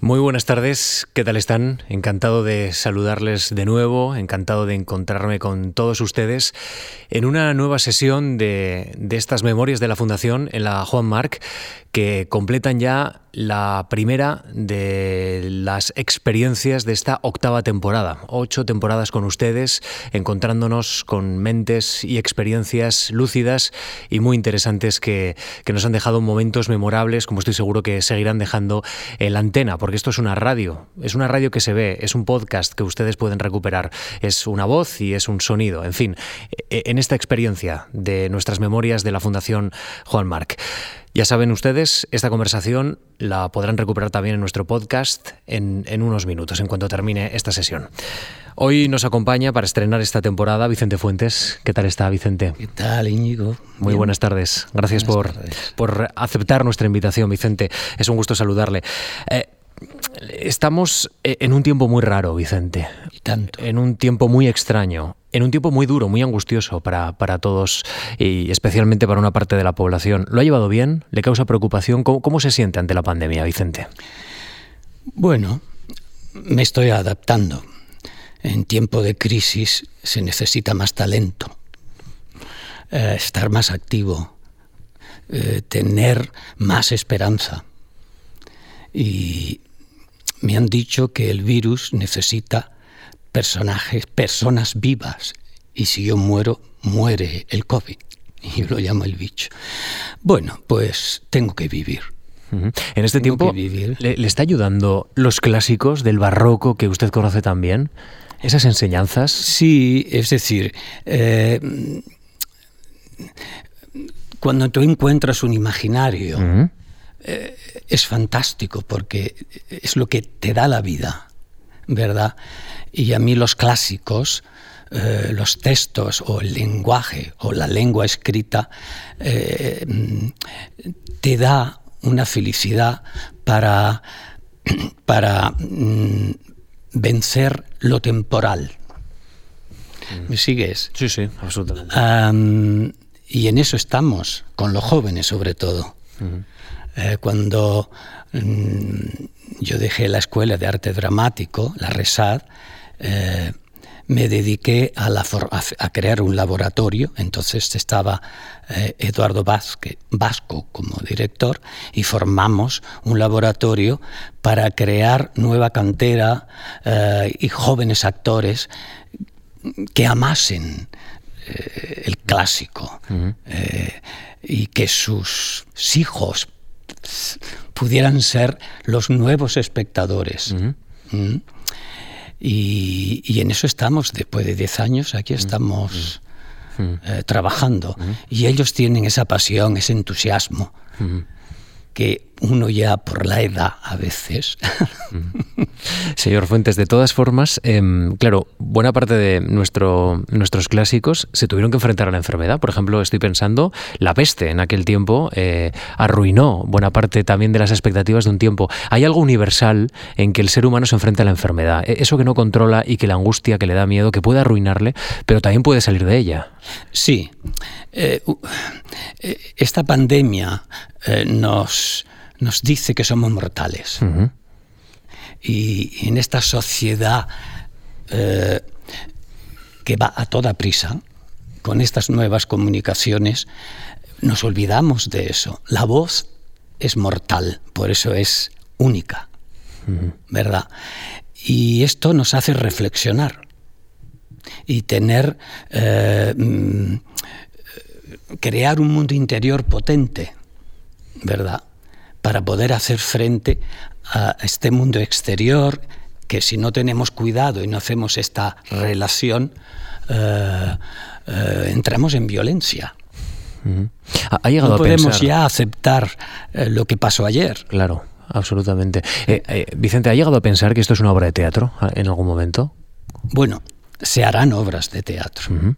Muy buenas tardes, ¿qué tal están? Encantado de saludarles de nuevo, encantado de encontrarme con todos ustedes en una nueva sesión de, de estas memorias de la Fundación en la Juan Marc que completan ya la primera de las experiencias de esta octava temporada. Ocho temporadas con ustedes, encontrándonos con mentes y experiencias lúcidas y muy interesantes que, que nos han dejado momentos memorables, como estoy seguro que seguirán dejando en la antena, porque esto es una radio, es una radio que se ve, es un podcast que ustedes pueden recuperar, es una voz y es un sonido, en fin, e, en esta experiencia de nuestras memorias de la Fundación Juan Marc. Ya saben ustedes, esta conversación la podrán recuperar también en nuestro podcast en, en, unos minutos, en cuanto termine esta sesión. Hoy nos acompaña para estrenar esta temporada Vicente Fuentes. ¿Qué tal está, Vicente? ¿Qué tal, Íñigo? Muy Bien. buenas tardes. Gracias buenas por, tardes. por aceptar nuestra invitación, Vicente. Es un gusto saludarle. Eh, Estamos en un tiempo muy raro, Vicente. Y tanto. En un tiempo muy extraño, en un tiempo muy duro, muy angustioso para, para, todos y especialmente para una parte de la población. ¿Lo ha llevado bien? ¿Le causa preocupación? ¿Cómo, cómo se siente ante la pandemia, Vicente? Bueno, me estoy adaptando. En tiempo de crisis se necesita más talento, eh, estar más activo, eh, tener más esperanza. Y me han dicho que el virus necesita personajes, personas vivas. Y si yo muero, muere el COVID. Y yo lo llamo el bicho. Bueno, pues tengo que vivir. Uh -huh. En este tengo tiempo, ¿le, ¿le, está ayudando los clásicos del barroco que usted conoce también? ¿Esas enseñanzas? Sí, es decir, eh, cuando tú encuentras un imaginario, uh -huh. eh, es fantástico porque es lo que te da la vida, ¿verdad? Y a mí los clásicos, eh, los textos o el lenguaje o la lengua escrita eh, te da una felicidad para, para mm, vencer lo temporal. ¿Me sigues? Sí, sí, absolutamente. Um, y en eso estamos, con los jóvenes sobre todo. Eh, cuando mmm, yo dejé la escuela de arte dramático, la RESAD, eh, me dediqué a, la a, a, crear un laboratorio, entonces estaba eh, Eduardo Vázquez, Vasco como director y formamos un laboratorio para crear nueva cantera eh, y jóvenes actores que amasen eh, el clásico uh -huh. y que sus hijos pudieran ser los nuevos espectadores. Uh -huh. ¿Mm? y, y, en eso estamos, después de 10 años, aquí estamos uh -huh. eh, trabajando. Y ellos tienen esa pasión, ese entusiasmo que uno ya por la edad a veces. Señor Fuentes, de todas formas, eh, claro, buena parte de nuestro, nuestros clásicos se tuvieron que enfrentar a la enfermedad. Por ejemplo, estoy pensando, la peste en aquel tiempo eh, arruinó buena parte también de las expectativas de un tiempo. Hay algo universal en que el ser humano se enfrenta a la enfermedad, e-, eso que no controla y que la angustia, que le da miedo, que puede arruinarle, pero también puede salir de ella. Sí, eh, esta pandemia eh, nos, nos, dice que somos mortales. Uh -huh. y, y, en esta sociedad eh, que va a toda prisa, con estas nuevas comunicaciones, nos olvidamos de eso. La voz es mortal, por eso es única, uh -huh. ¿verdad? Y esto nos hace reflexionar y tener eh, crear un mundo interior potente, ¿verdad? Para poder hacer frente a este mundo exterior que si no tenemos cuidado y no hacemos esta relación, eh, eh, entramos en violencia. Uh -huh. ¿Ha llegado no a podemos pensar... ya aceptar eh, lo que pasó ayer. Claro, absolutamente. Vicente, ¿ha llegado a pensar que esto es una obra de teatro en algún momento? Bueno, se harán obras de teatro. Uh -huh.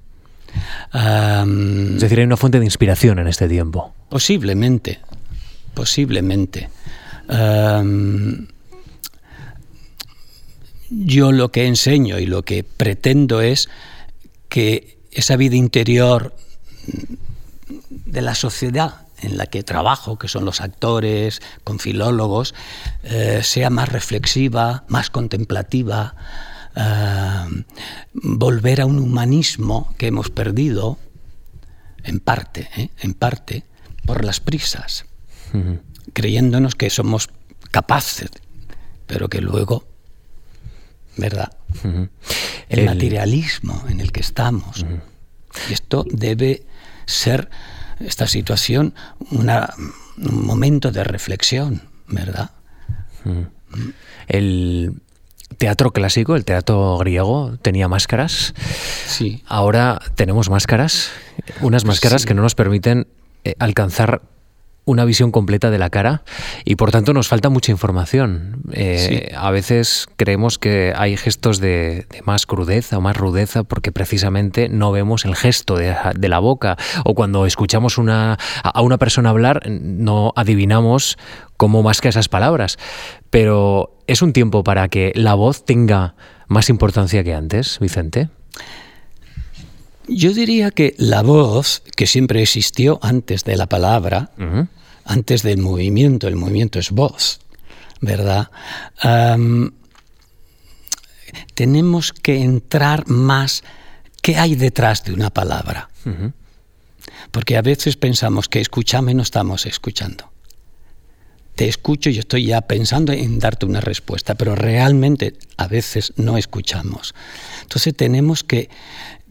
Um, es decir, hay una fuente de inspiración en este tiempo. Posiblemente, posiblemente. Yo lo que enseño y lo que pretendo es que esa vida interior de la sociedad en la que trabajo, que son los actores, con filólogos, eh, sea más reflexiva, más contemplativa, volver a un humanismo que hemos perdido, en parte, ¿eh? en parte, por las prisas, creyéndonos que somos capaces, pero que luego, ¿verdad? El, materialismo en el que estamos. Y esto debe ser esta situación una, un momento de reflexión, ¿verdad? El teatro clásico, el teatro griego, tenía máscaras. Sí. Ahora tenemos máscaras, unas máscaras que no nos permiten eh, alcanzar una visión completa de la cara y por tanto nos falta mucha información. Eh, a veces creemos que hay gestos de, más crudeza o más rudeza porque precisamente no vemos el gesto de, la boca o cuando escuchamos una, a una persona hablar no adivinamos cómo masca esas palabras. Pero es un tiempo para que la voz tenga más importancia que antes, Vicente. Yo diría que la voz, que siempre existió antes de la palabra, antes del movimiento, el movimiento es voz, ¿verdad? tenemos que entrar más qué hay detrás de una palabra. Porque a veces pensamos que escuchamos y no estamos escuchando. Te escucho y estoy ya pensando en darte una respuesta, pero realmente a veces no escuchamos. Entonces tenemos que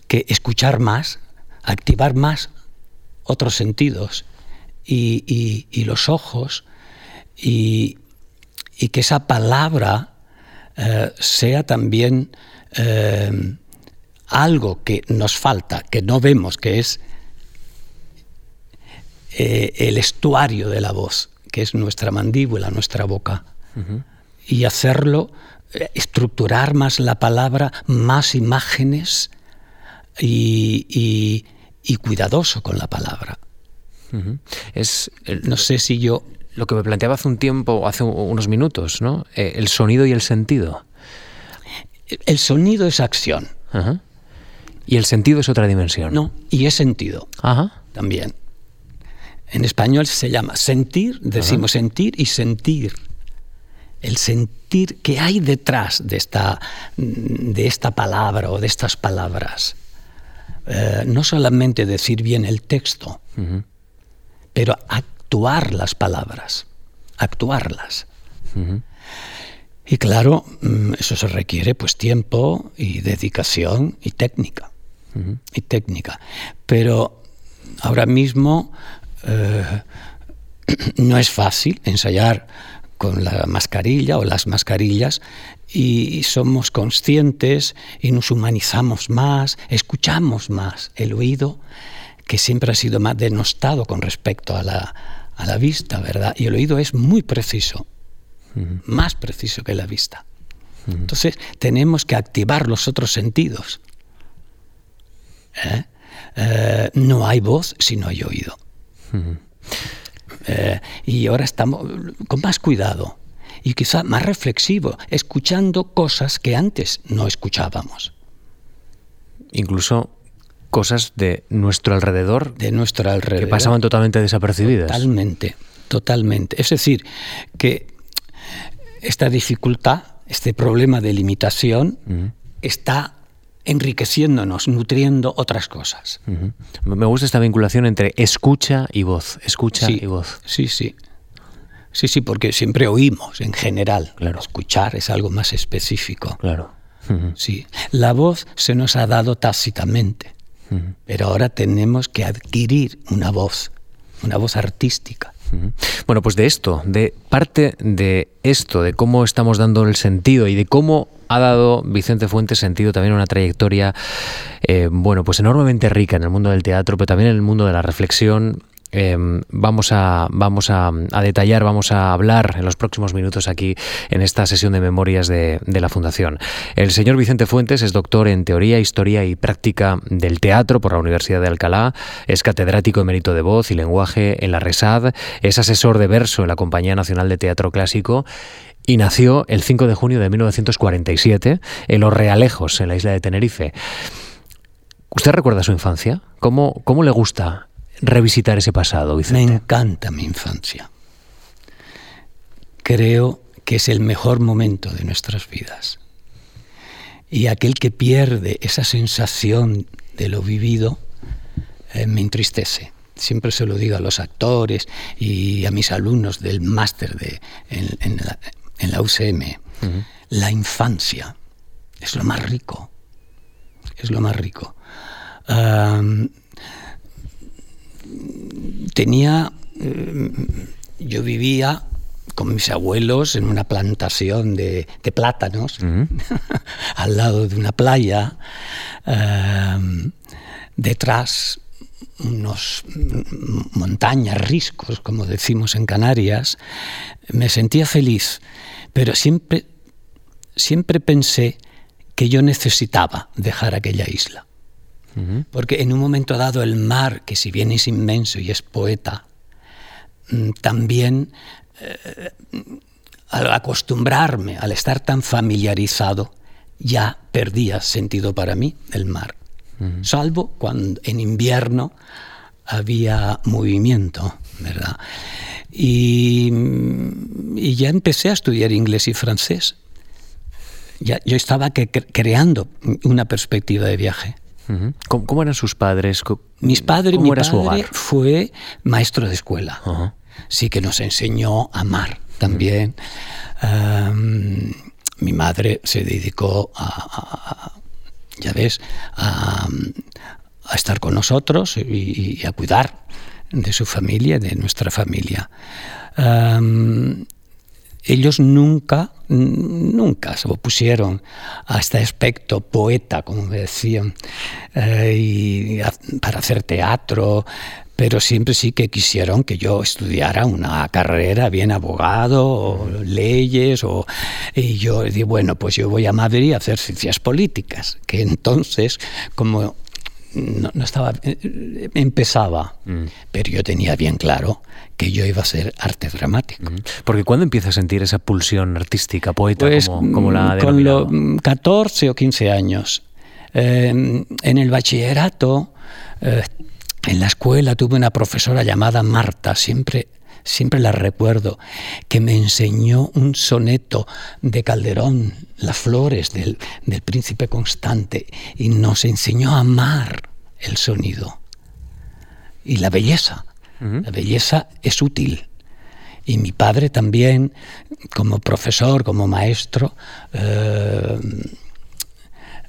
que escuchar más, activar más otros sentidos y, los ojos y, que esa palabra eh, sea también eh, algo que nos falta, que no vemos, que es eh, el estuario de la voz, que es nuestra mandíbula, nuestra boca, y hacerlo, estructurar más la palabra, más imágenes, y, cuidadoso con la palabra. Es, no sé si yo lo que me planteaba hace un tiempo, hace unos minutos, ¿no? Eh, el sonido y el sentido. El sonido es acción. Y el sentido es otra dimensión. No, y es sentido. También. En español se llama sentir, decimos sentir y sentir. El sentir que hay detrás de esta, de esta palabra o de estas palabras. Eh, no solamente decir bien el texto, pero actuar las palabras, actuarlas. Y claro, mm, eso se requiere pues tiempo y dedicación y técnica. Y técnica. Pero ahora mismo eh, no es fácil ensayar con la mascarilla o las mascarillas y somos conscientes y nos humanizamos más, escuchamos más el oído, que siempre ha sido más denostado con respecto a la, a la vista, ¿verdad? Y el oído es muy preciso, más preciso que la vista. Entonces tenemos que activar los otros sentidos. ¿Eh? Eh, no hay voz si no hay oído. Eh, y ahora estamos con más cuidado y quizá más reflexivo, escuchando cosas que antes no escuchábamos. Incluso cosas de nuestro alrededor. De nuestro alrededor. Que pasaban totalmente desapercibidas. Totalmente, totalmente. Es decir, que esta dificultad, este problema de limitación, está enriqueciéndonos, nutriendo otras cosas. Me gusta esta vinculación entre escucha y voz, escucha y voz. Sí, sí. Sí, sí, porque siempre oímos en general. Claro. Escuchar es algo más específico. Claro. Sí. La voz se nos ha dado tácitamente, pero ahora tenemos que adquirir una voz, una voz artística. Bueno, pues de esto, de parte de esto, de cómo estamos dando el sentido y de cómo ha dado Vicente Fuentes sentido también una trayectoria, eh, bueno, pues enormemente rica en el mundo del teatro, pero también en el mundo de la reflexión Em, vamos, a, vamos a, detallar, vamos a hablar en los próximos minutos aquí en esta sesión de memorias de, la Fundación. El señor Vicente Fuentes es doctor en Teoría, Historia y Práctica del Teatro por la Universidad de Alcalá, es catedrático mérito de voz y lenguaje en la RESAD, es asesor de verso en la Compañía Nacional de Teatro Clásico y nació el 5 de junio de 1947 en Los Realejos, en la isla de Tenerife. ¿Usted recuerda su infancia? ¿Cómo, cómo le gusta revisitar ese pasado, Vicente? Me encanta mi infancia. Creo que es el mejor momento de nuestras vidas. Y aquel que pierde esa sensación de lo vivido eh, me entristece. Siempre se lo digo a los actores y a mis alumnos del máster de, en, la, UCM. La infancia es lo más rico. Es lo más rico. Tenía. Eh, yo vivía con mis abuelos en una plantación de, plátanos al lado de una playa. detrás unos montañas, riscos, como decimos en Canarias, me sentía feliz, pero siempre, siempre pensé que yo necesitaba dejar aquella isla. Porque en un momento dado el mar, que si bien es inmenso y es poeta, mm, también eh, al acostumbrarme, al estar tan familiarizado, ya perdía sentido para mí el mar salvo cuando en invierno había movimiento, ¿verdad? Y, ya empecé a estudiar inglés y francés. Ya, yo estaba creando una perspectiva de viaje. ¿Cómo, eran sus padres? Mis padres, mi padre fue maestro de escuela. Sí que nos enseñó a amar también. mi madre se dedicó a, ya ves, a, estar con nosotros y, a cuidar de su familia, de nuestra familia. Ellos nunca, nunca se opusieron a este aspecto poeta, como decían, eh, y para hacer teatro, pero siempre sí que quisieron que yo estudiara una carrera, bien abogado, o leyes, o, y yo dije, bueno, pues yo voy a Madrid a hacer ciencias políticas, que entonces, como no, estaba, eh, empezaba, mm. pero yo tenía bien claro que yo iba a ser arte dramático. Mm. Porque ¿cuándo empieza a sentir esa pulsión artística, poeta, pues, como, la de Con los 14 o 15 años. Eh, en el bachillerato eh, en la escuela tuve una profesora llamada Marta, siempre siempre la recuerdo, que me enseñó un soneto de Calderón, Las flores del, príncipe constante, y nos enseñó a amar el sonido y la belleza. La belleza es útil. Y mi padre también, como profesor, como maestro, eh,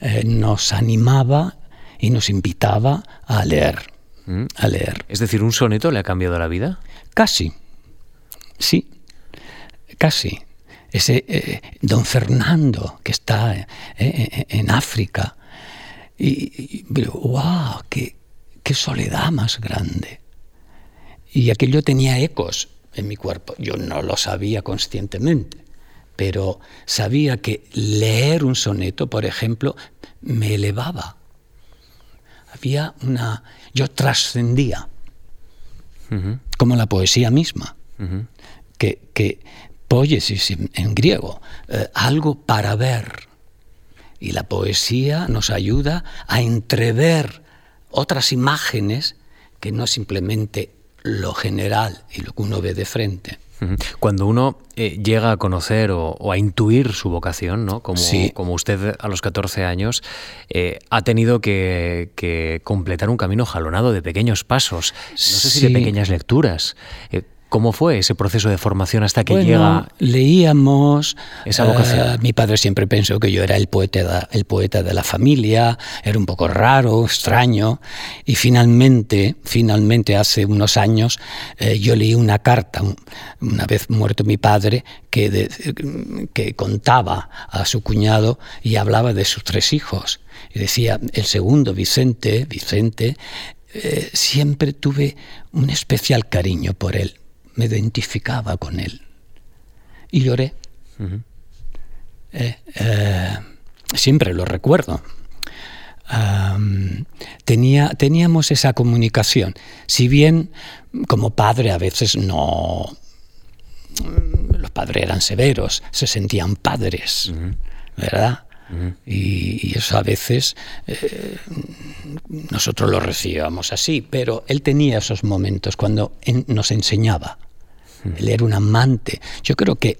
eh, nos animaba y nos invitaba a leer a leer. Es decir, ¿un soneto le ha cambiado la vida? Casi, sí, casi. Ese eh, don Fernando que está eh, eh, en África. Y, wow, qué, qué soledad más grande. Y aquello tenía ecos en mi cuerpo. Yo no lo sabía conscientemente, pero sabía que leer un soneto, por ejemplo, me elevaba había una... Yo trascendía, como la poesía misma, que, que poiesis en, griego, eh, algo para ver. Y la poesía nos ayuda a entrever otras imágenes que no simplemente lo general y lo que uno ve de frente. Cuando uno eh, llega a conocer o, a intuir su vocación, ¿no? como, como usted a los 14 años, eh, ha tenido que, completar un camino jalonado de pequeños pasos, no sé si de pequeñas lecturas. Eh, ¿Cómo fue ese proceso de formación hasta que llega? Leíamos. Esa vocación. Eh, mi padre siempre pensó que yo era el poeta, el poeta de la familia, era un poco raro, extraño. Y finalmente, finalmente hace unos años, eh, yo leí una carta, una vez muerto mi padre, que, que contaba a su cuñado y hablaba de sus tres hijos. Y decía, el segundo, Vicente, Vicente, eh, siempre tuve un especial cariño por él me identificaba con él. Y lloré. Eh, eh, siempre lo recuerdo. tenía, teníamos esa comunicación. Si bien como padre a veces no... Los padres eran severos, se sentían padres, ¿verdad? Y, eso a veces eh, nosotros lo recibíamos así, pero él tenía esos momentos cuando nos enseñaba. Él era un amante. Yo creo que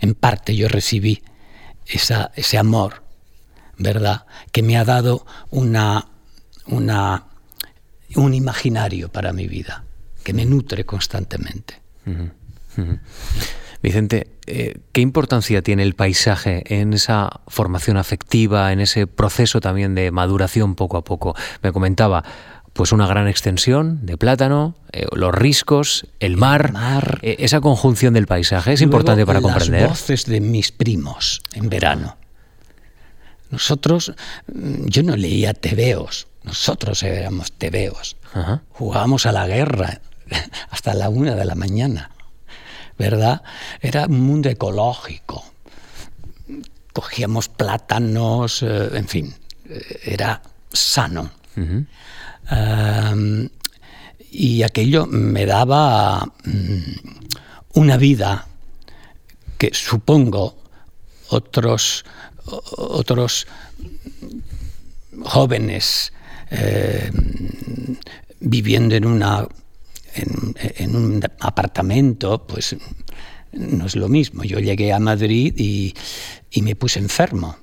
en parte yo recibí esa, ese amor, ¿verdad? Que me ha dado una, una, un imaginario para mi vida, que me nutre constantemente. Vicente, eh, ¿qué importancia tiene el paisaje en esa formación afectiva, en ese proceso también de maduración poco a poco? Me comentaba, pues una gran extensión de plátano, eh, los riscos, el mar, eh, esa conjunción del paisaje es importante para comprender. Las voces de mis primos en verano. Nosotros, mm, yo no leía tebeos, nosotros éramos tebeos. Jugábamos a la guerra hasta la una de la mañana. ¿Verdad? Era un mundo ecológico. Cogíamos plátanos, eh, en fin, eh, era sano. y aquello me daba mm, una vida que supongo otros, otros jóvenes eh, viviendo en una en, un apartamento, pues no es lo mismo. Yo llegué a Madrid y, me puse enfermo.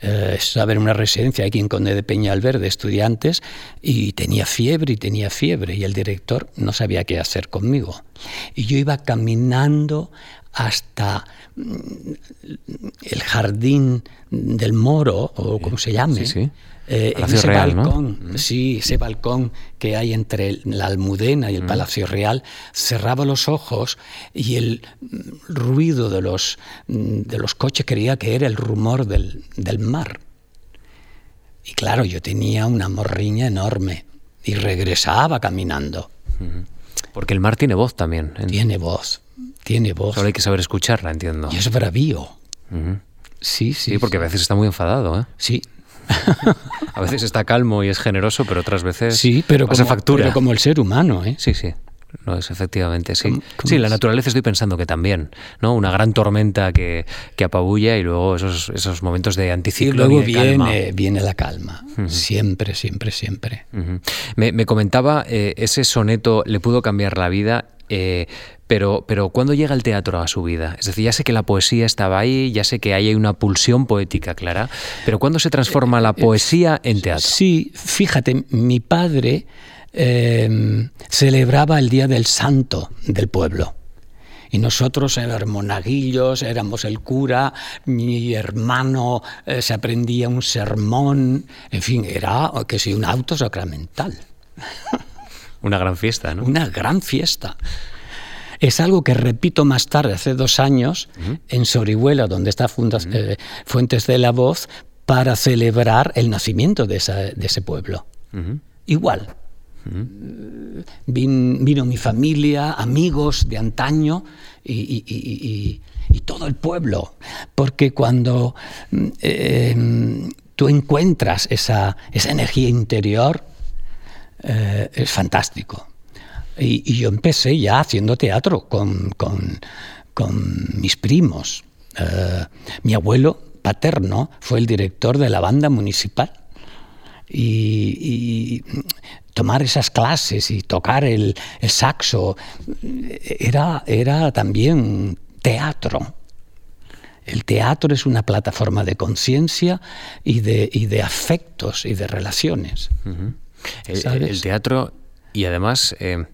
Eh, estaba en una residencia aquí en Conde de Peñalver de estudiantes y tenía fiebre y tenía fiebre y el director no sabía qué hacer conmigo. Y yo iba caminando hasta mm, el jardín del Moro, o como se llame, eh, ese balcón, sí, ese balcón que hay entre la Almudena y el Palacio Real, cerraba los ojos y el ruido de los, de los coches creía que era el rumor del, mar. Y claro, yo tenía una morriña enorme y regresaba caminando. Porque el mar tiene voz también. Tiene voz, tiene voz. Solo hay que saber escucharla, entiendo. Y es bravío. Sí, sí. Sí, porque a veces está muy enfadado, ¿eh? Sí, a veces está calmo y es generoso, pero otras veces sí, pero como, factura. como el ser humano, ¿eh? Sí, sí. No es efectivamente, sí. sí, la naturaleza estoy pensando que también, ¿no? Una gran tormenta que, que apabulla y luego esos, esos momentos de anticiclón. Y luego viene, viene la calma. Siempre, siempre, siempre. me, comentaba, eh, ese soneto le pudo cambiar la vida. Eh, pero, pero ¿cuándo llega el teatro a su vida? Es decir, ya sé que la poesía estaba ahí, ya sé que hay una pulsión poética clara, pero ¿cuándo se transforma la poesía en teatro? Sí, fíjate, mi padre em, celebraba el Día del Santo del pueblo. Y nosotros éramos monaguillos, éramos el cura, mi hermano eh, se aprendía un sermón, en fin, era que sí, un auto sacramental. Una gran fiesta, ¿no? Una gran fiesta. Es algo que repito más tarde, hace dos años, en Sorihuela, donde está eh, Fuentes de la Voz, para celebrar el nacimiento de, ese pueblo. Igual. vino mi familia, amigos de antaño y, todo el pueblo. Porque cuando mm, em, tú encuentras esa, energía interior, eh, es fantástico. Y, yo empecé ya haciendo teatro con, mis primos. Eh, mi abuelo paterno fue el director de la banda municipal. Y, tomar esas clases y tocar el, saxo era, era también teatro. El teatro es una plataforma de conciencia y de, de afectos y de relaciones. el, teatro y además eh,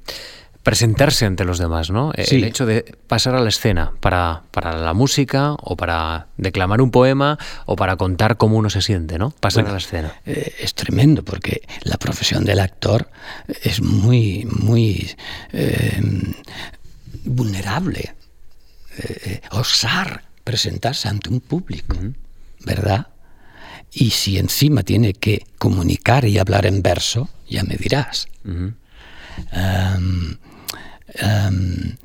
presentarse ante los demás, ¿no? Eh, el hecho de pasar a la escena para, para, la música o para declamar un poema o para contar cómo uno se siente, ¿no? Pasar a la escena. Eh, es tremendo porque la profesión del actor es muy, muy vulnerable. osar presentarse ante un público, ¿verdad? Y si encima tiene que comunicar y hablar en verso, ya me dirás. Em, em,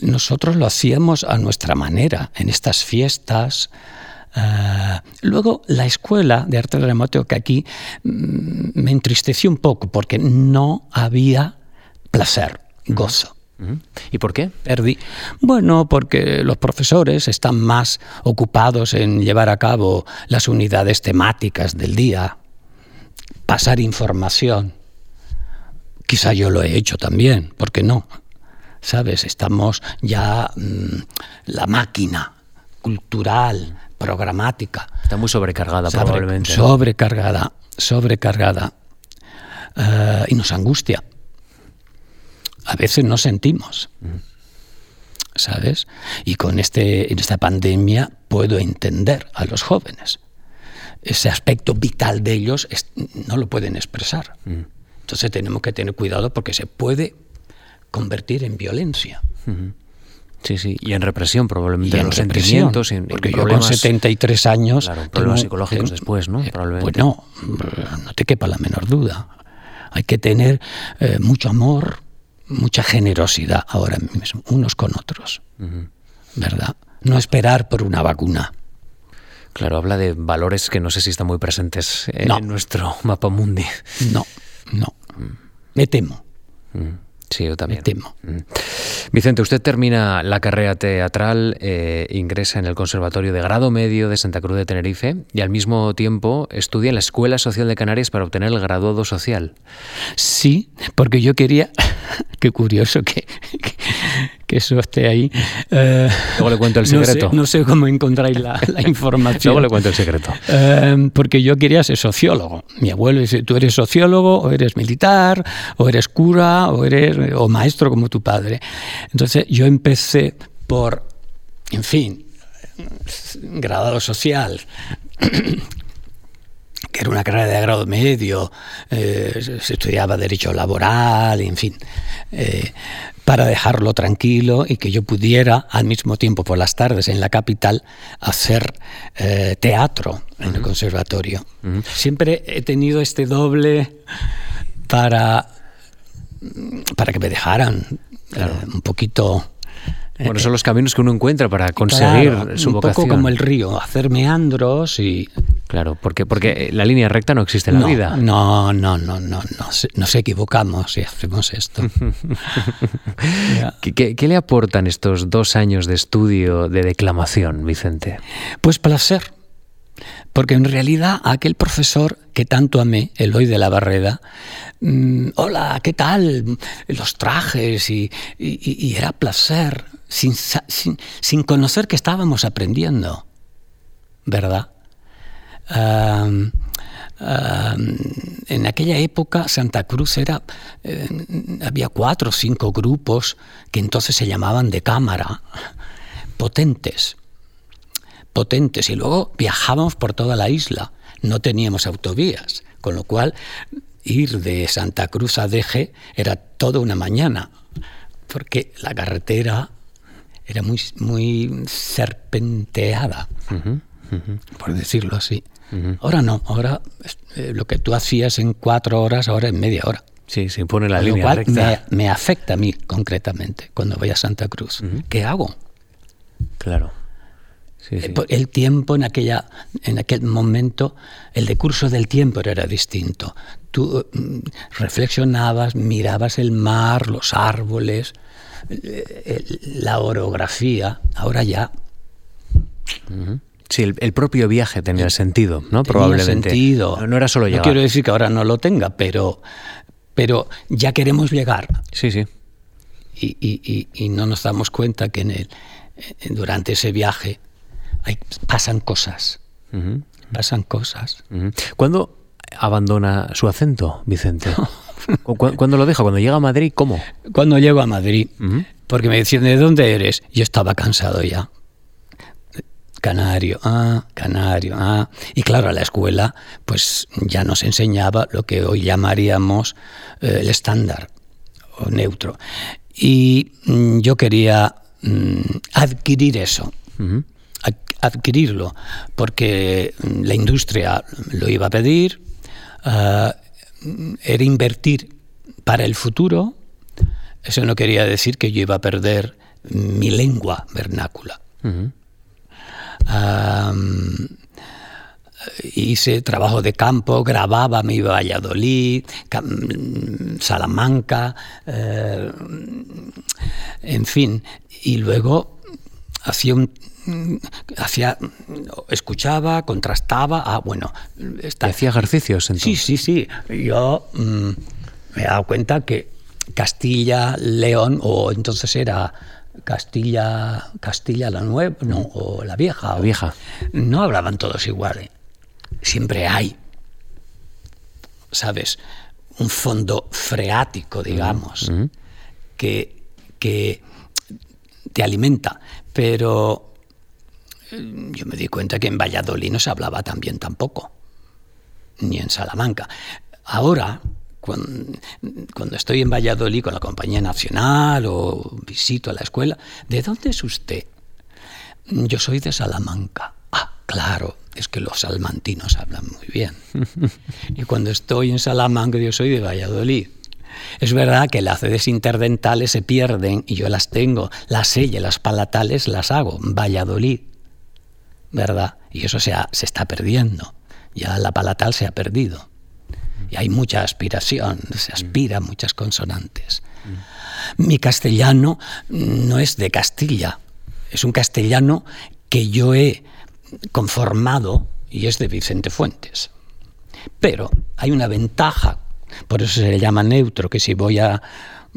nosotros lo hacíamos a nuestra manera, en estas fiestas. Eh, luego la escuela de arte dramático que aquí mm, me entristeció un poco porque no había placer, gozo. ¿Y por qué? Perdí. Bueno, porque los profesores están más ocupados en llevar a cabo las unidades temáticas del día, pasar información. Quizá yo lo he hecho también, ¿por qué no? ¿Sabes? Estamos ya mm, la máquina cultural, programática. Está muy sobrecargada probablemente. Sobrecargada, sobrecargada. Eh, y nos angustia a veces no sentimos. ¿Sabes? Y con este, en esta pandemia puedo entender a los jóvenes. Ese aspecto vital de ellos no lo pueden expresar. Entonces tenemos que tener cuidado porque se puede convertir en violencia. Sí, sí, y en represión probablemente. Y en los sentimientos. porque yo con 73 años... Claro, problemas psicológicos después, ¿no? Eh, pues no, no te quepa la menor duda. Hay que tener eh, mucho amor, mucha generosidad ahora mismo, unos con otros, ¿verdad? No esperar por una vacuna. Claro, habla de valores que no sé si están muy presentes en nuestro mapa mundi. No, no. Mm. Me temo. Mm. Sí, yo también. Me temo. Mm. Vicente, usted termina la carrera teatral, eh, ingresa en el Conservatorio de Grado Medio de Santa Cruz de Tenerife y al mismo tiempo estudia en la Escuela Social de Canarias para obtener el graduado social. Sí, porque yo quería, qué curioso que, que, eso esté ahí. Eh, Luego le cuento el secreto. No sé, cómo encontráis la, información. Luego le cuento el secreto. Eh, porque yo quería ser sociólogo. Mi abuelo dice, tú eres sociólogo o eres militar o eres cura o eres o maestro como tu padre. Entonces yo empecé por, en fin, graduado social, que era una carrera de grado medio, eh, se estudiaba derecho laboral, en fin, eh, para dejarlo tranquilo y que yo pudiera al mismo tiempo por las tardes en la capital hacer eh, teatro en el conservatorio. Siempre he tenido este doble para para que me dejaran eh, un poquito... Eh, bueno, son los caminos que uno encuentra para conseguir su vocación. Un poco como el río, hacer meandros y... Claro, porque, porque la línea recta no existe en la vida. No, no, no, no, no, nos equivocamos si hacemos esto. ¿Qué, ¿Qué le aportan estos dos años de estudio de declamación, Vicente? Pues placer. Porque en realidad aquel profesor que tanto amé, Eloy de la Barreda, mm, hola, ¿qué tal? Los trajes y, era placer, sin, sin, conocer que estábamos aprendiendo, ¿verdad? en aquella época Santa Cruz era, eh, había cuatro o cinco grupos que entonces se llamaban de cámara, potentes potentes y luego viajábamos por toda la isla. No teníamos autovías, con lo cual ir de Santa Cruz a Deje era toda una mañana, porque la carretera era muy, muy serpenteada, por decirlo así. Ahora no, ahora eh, lo que tú hacías en cuatro horas, ahora en media hora. Sí, se impone la línea recta. Me, afecta a mí concretamente cuando voy a Santa Cruz. ¿Qué hago? Claro. Eh, el tiempo en, aquella, en aquel momento, el decurso del tiempo era distinto. Tú mm, reflexionabas, mirabas el mar, los árboles, la orografía. Ahora ya. Sí, el, propio viaje tenía sentido, ¿no? Tenía Probablemente. sentido. No, era solo llegar. No quiero decir que ahora no lo tenga, pero, pero ya queremos llegar. Sí, sí. Y, y no nos damos cuenta que en el, durante ese viaje pasan cosas. Pasan cosas. ¿Cuándo abandona su acento, Vicente? ¿Cuándo lo deja? ¿Cuando llega a Madrid? ¿Cómo? Cuando llego a Madrid. Porque me decían, ¿de dónde eres? Yo estaba cansado ya. Canario, ah, canario, ah. Y claro, a la escuela, pues ya nos enseñaba lo que hoy llamaríamos eh, el estándar o neutro. Y mm, yo quería mm, adquirir eso adquirirlo, porque la industria lo iba a pedir, eh, era invertir para el futuro, eso no quería decir que yo iba a perder mi lengua vernácula. hice trabajo de campo, grababa, mi Valladolid, Salamanca, eh, En fin, y luego hacía un hacía escuchaba contrastaba ah bueno hacía ejercicios entonces? sí sí sí. Yo mm, me he dado cuenta que Castilla León o entonces era Castilla Castilla la nueva no o la vieja. La vieja. No hablaban todos iguales siempre hay sabes un fondo freático digamos que que te alimenta. Pero yo me di cuenta que en Valladolid no se hablaba tan bien tampoco, ni en Salamanca. Ahora, cuando, estoy en Valladolid con la Compañía Nacional o visito a la escuela, ¿de dónde es usted? Yo soy de Salamanca. Ah, claro, es que los salmantinos hablan muy bien. y cuando estoy en Salamanca, yo soy de Valladolid. Es verdad que las sedes interdentales se pierden y yo las tengo. Las selle, las palatales las hago. Valladolid. ¿Verdad? Y eso se, se está perdiendo. Ya la palatal se ha perdido. Y hay mucha aspiración, se aspira a muchas consonantes. Mi castellano no es de Castilla, es un castellano que yo he conformado y es de Vicente Fuentes. Pero hay una ventaja, por eso se le llama neutro, que si voy a,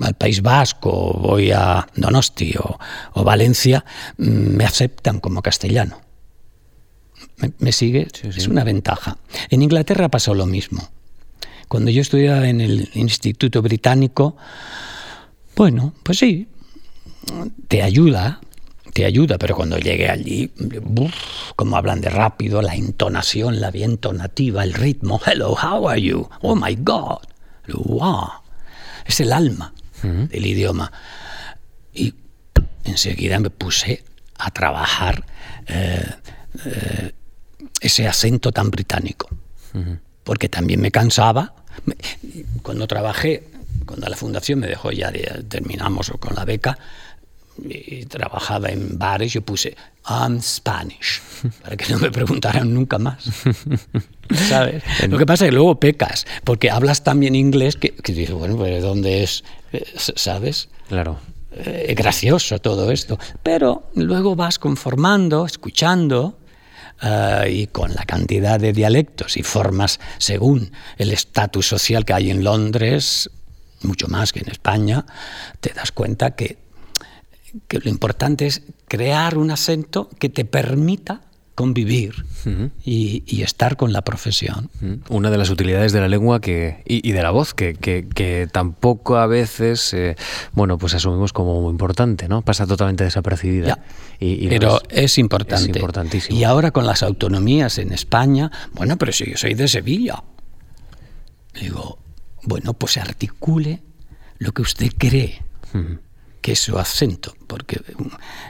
al País Vasco, o voy a Donosti o Valencia, mm, me aceptan como castellano. ¿Me, sigue? Es una ventaja. En Inglaterra pasó lo mismo. Cuando yo estudiaba en el Instituto Británico, bueno, pues sí, te ayuda, te ayuda, pero cuando llegué allí, como hablan de rápido, la entonación, la vía entonativa, el ritmo, hello, how are you? Oh my God, wow, es el alma del idioma. Y enseguida me puse a trabajar eh, eh, ese acento tan británico. Porque también me cansaba. Cuando trabajé, cuando la fundación me dejó ya, terminamos con la beca, y trabajaba en bares, yo puse I'm Spanish, para que no me preguntaran nunca más. ¿Sabes? Lo que pasa es que luego pecas, porque hablas también inglés que, que dices, bueno, pues ¿dónde es? Eh, ¿Sabes? Claro. Eh, es gracioso todo esto. Pero luego vas conformando, escuchando, eh, y con la cantidad de dialectos y formas según el estatus social que hay en Londres, mucho más que en España, te das cuenta que, que lo importante es crear un acento que te permita convivir y, estar con la profesión. Una de las utilidades de la lengua que, y, de la voz que, que, tampoco a veces eh, bueno, pues asumimos como muy importante, ¿no? Pasa totalmente desapercibida. Y, pero es, importante. Es importantísimo. Y ahora con las autonomías en España, bueno, pero si yo soy de Sevilla, digo, bueno, pues articule lo que usted cree que su acento, porque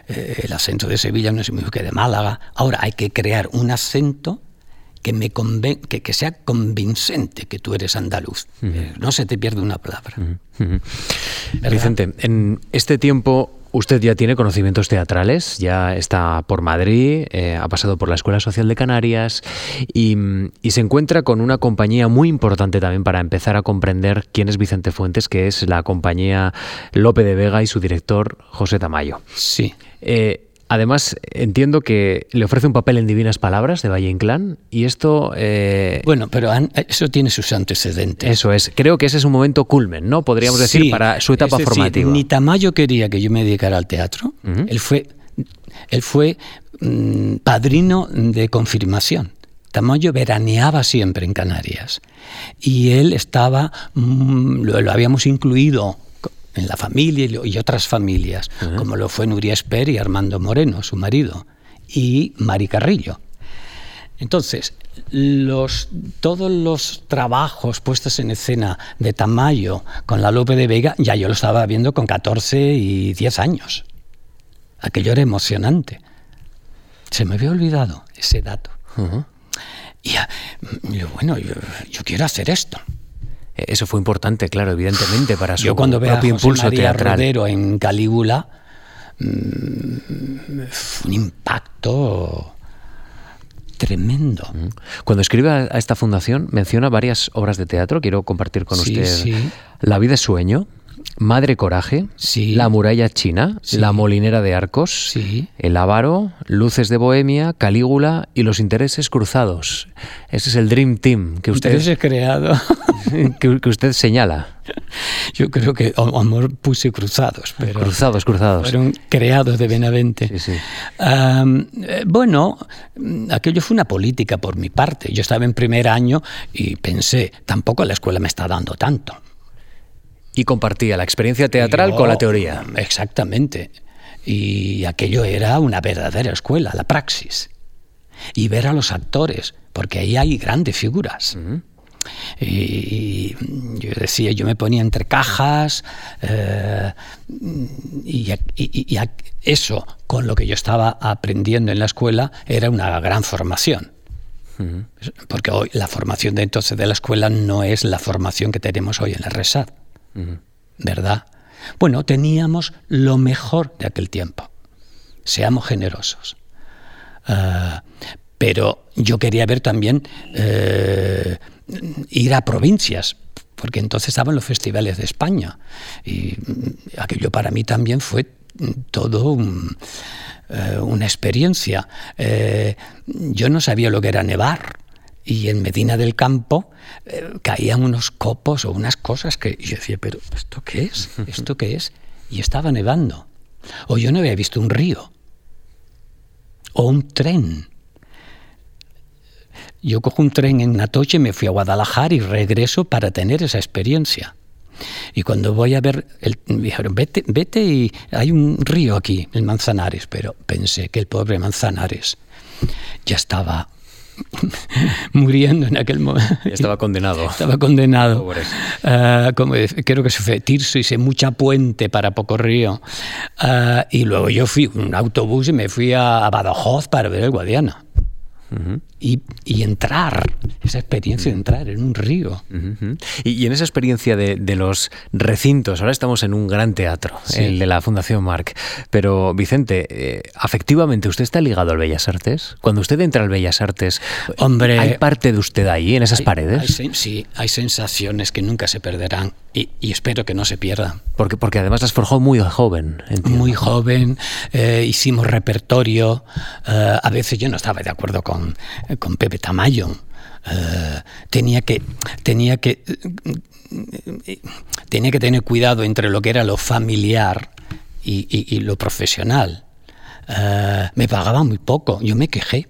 eh, el acento de Sevilla no es el mismo que de Málaga. Ahora hay que crear un acento que, me que, que, sea convincente que tú eres andaluz. No se te pierde una palabra. Vicente, en este tiempo Usted ya tiene conocimientos teatrales, ya está por Madrid, eh, ha pasado por la Escuela Social de Canarias y, se encuentra con una compañía muy importante también para empezar a comprender quién es Vicente Fuentes, que es la compañía Lope de Vega y su director José Tamayo. Sí. Eh, Además, entiendo que le ofrece un papel en Divinas Palabras de Valle Inclán y esto... Eh, bueno, pero eso tiene sus antecedentes. Eso es. Creo que ese es un momento culmen, ¿no? Podríamos decir, para su etapa formativa. Ni Tamayo quería que yo me dedicara al teatro. Él fue, él fue mm, padrino de confirmación. Tamayo veraneaba siempre en Canarias y él estaba, mm, lo habíamos incluido en la familia y otras familias, como lo fue Nuria Esper y Armando Moreno, su marido, y Mari Carrillo. Entonces, los, todos los trabajos puestos en escena de Tamayo con la Lope de Vega, ya yo lo estaba viendo con 14 y 10 años. Aquello era emocionante. Se me había olvidado ese dato. Y bueno, yo quiero hacer esto. Eso fue importante, claro, evidentemente, para su Yo cuando veo propio a José impulso María teatral. Rodero en Calígula, mmm, un impacto tremendo. Cuando escribe a esta fundación menciona varias obras de teatro. Quiero compartir con usted La vida es sueño, Madre Coraje, Sí. La Muralla China, Sí. La Molinera de Arcos, Sí. El Avaro, Luces de Bohemia, Calígula y Los Intereses Cruzados. Ese es el Dream Team que usted, creado. que, que usted señala. Yo creo que amor puse cruzados, pero Cruzados, cruzados. fueron creados de Benavente. Sí, eh, bueno, mm, aquello fue una política por mi parte. Yo estaba en primer año y pensé, tampoco la escuela me está dando tanto. Y compartía la experiencia teatral Yo- con la teoría. Exactamente. Y aquello era una verdadera escuela, la praxis. Y ver a los actores, porque ahí hay grandes figuras. Y yo decía, yo me ponía entre cajas eh, y, y- y- y eso, con lo que yo estaba aprendiendo en la escuela, era una gran formación. Porque hoy la formación de entonces de la escuela no es la formación que tenemos hoy en la RESAD. ¿Verdad? Bueno, teníamos lo mejor de aquel tiempo. Seamos generosos. Ah, pero yo quería ver también eh, ir a provincias, porque entonces estaban los festivales de España. Y mm, aquello para mí también fue todo eh, una experiencia. Eh, yo no sabía lo que era nevar. Y en Medina del Campo eh, caían unos copos o unas cosas que yo decía, pero ¿esto qué es? ¿Esto qué es? Y estaba nevando. O yo no había visto un río. O un tren. Yo cojo un tren en Atoche, me fui a Guadalajara y regreso para tener esa experiencia. Y cuando voy a ver, el, me dijeron, vete, vete y hay un río aquí, el Manzanares, pero pensé que el pobre Manzanares ya estaba muriendo en aquel momento. Estaba condenado. Estaba condenado. Ah, como creo que se fue Tirso y se mucha puente para Poco Río. Ah, y luego yo fui un autobús y me fui a, a Badajoz para ver el Guadiana. Y, y entrar, esa experiencia de entrar en un río. Ujú. y, y en esa experiencia de, de los recintos, ahora estamos en un gran teatro, Sí. el de la Fundación Marc, pero Vicente, eh, afectivamente, ¿usted está ligado al Bellas Artes? Cuando usted entra al Bellas Artes, Hombre, ¿hay parte de usted ahí, en esas Hay- paredes? hay sí, hay sensaciones que nunca se perderán y, y espero que no se pierdan. Porque, porque además las forjó muy joven. entiendo. Muy joven, eh, hicimos repertorio. eh, a veces yo no estaba de acuerdo con, con Pepe Tamayo. eh, tenía que tenía que tenía que tener cuidado entre lo que era lo familiar y, lo profesional. Eh, me pagaba muy poco, yo me quejé.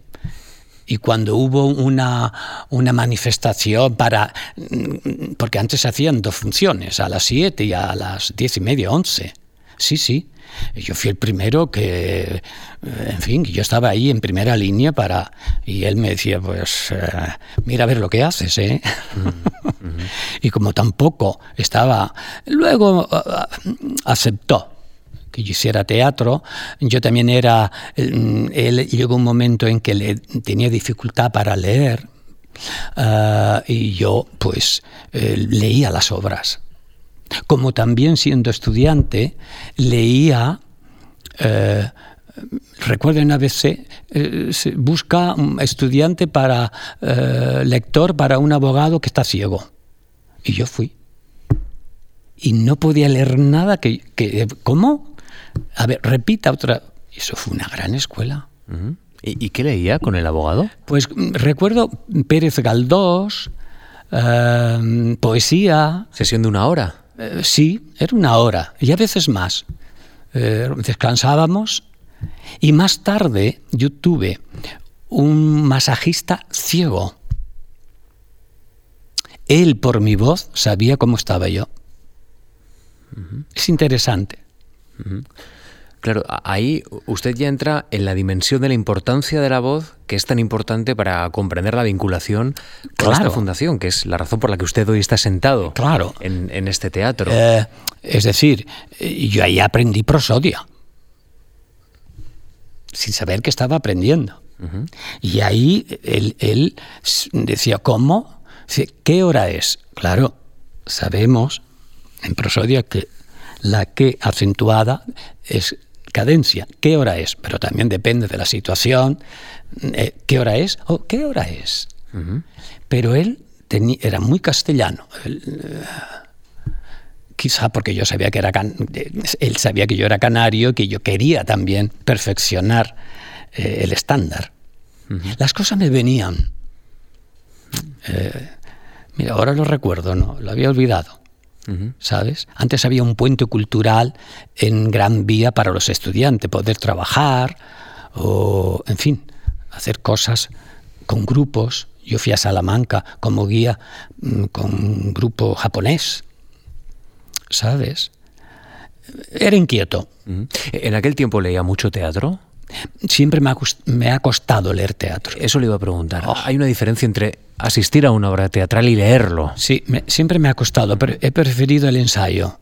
Y cuando hubo una, una manifestación para... mm, Porque antes se hacían dos funciones, a las 7 y a las diez y media, 11. Sí, sí. Yo fui el primero que, eh, en fin, yo estaba ahí en primera línea para... Y él me decía, pues, eh, mira a ver lo que haces, ¿eh? y como tampoco estaba... Luego ah, aceptó que yo hiciera teatro. Yo también era, mm, él llegó un momento en que le tenía dificultad para leer ah, y yo pues eh, leía las obras. Como también siendo estudiante leía, eh, recuerdo en ABC, eh, se busca un estudiante para, eh, lector para un abogado que está ciego. Y yo fui y no podía leer nada que, que ¿cómo? A ver, repita otra. Eso fue una gran escuela. Ujú. ¿Y, y qué leía con el abogado? Pues mm, recuerdo Pérez Galdós, eh, poesía, Sesión de una hora. Eh, sí, era una hora y a veces más. Eh, descansábamos y más tarde yo tuve un masajista ciego. Él por mi voz sabía cómo estaba yo. Es interesante. Claro, ahí usted ya entra en la dimensión de la importancia de la voz, que es tan importante para comprender la vinculación con esta Claro. fundación, que es la razón por la que usted hoy está sentado Claro. en, en este teatro. Eh, es decir, eh, yo ahí aprendí prosodia, sin saber que estaba aprendiendo. Y ahí él, él decía, ¿cómo? ¿Qué hora es? Claro, sabemos en prosodia que la que acentuada es cadencia. ¿Qué hora es? Pero también depende de la situación. eh, ¿Qué hora es? ¿O qué hora es? Pero él teni- era muy castellano. Él, eh, quizá porque yo sabía que era él sabía que yo era canario, que yo quería también perfeccionar eh, el estándar. Las cosas me venían. Eh, mira, ahora lo recuerdo, no, lo había olvidado. ¿Sabes? Antes había un puente cultural en Gran Vía para los estudiantes, poder trabajar o, en fin, hacer cosas con grupos. Yo fui a Salamanca como guía mm, con un grupo japonés, ¿sabes? Era inquieto. ¿En aquel tiempo leía mucho teatro? Siempre me ha, costado leer teatro. Eso le iba a preguntar. Oh. ¿Hay una diferencia entre asistir a una obra teatral y leerlo? Sí, siempre me ha costado, pero he preferido el ensayo.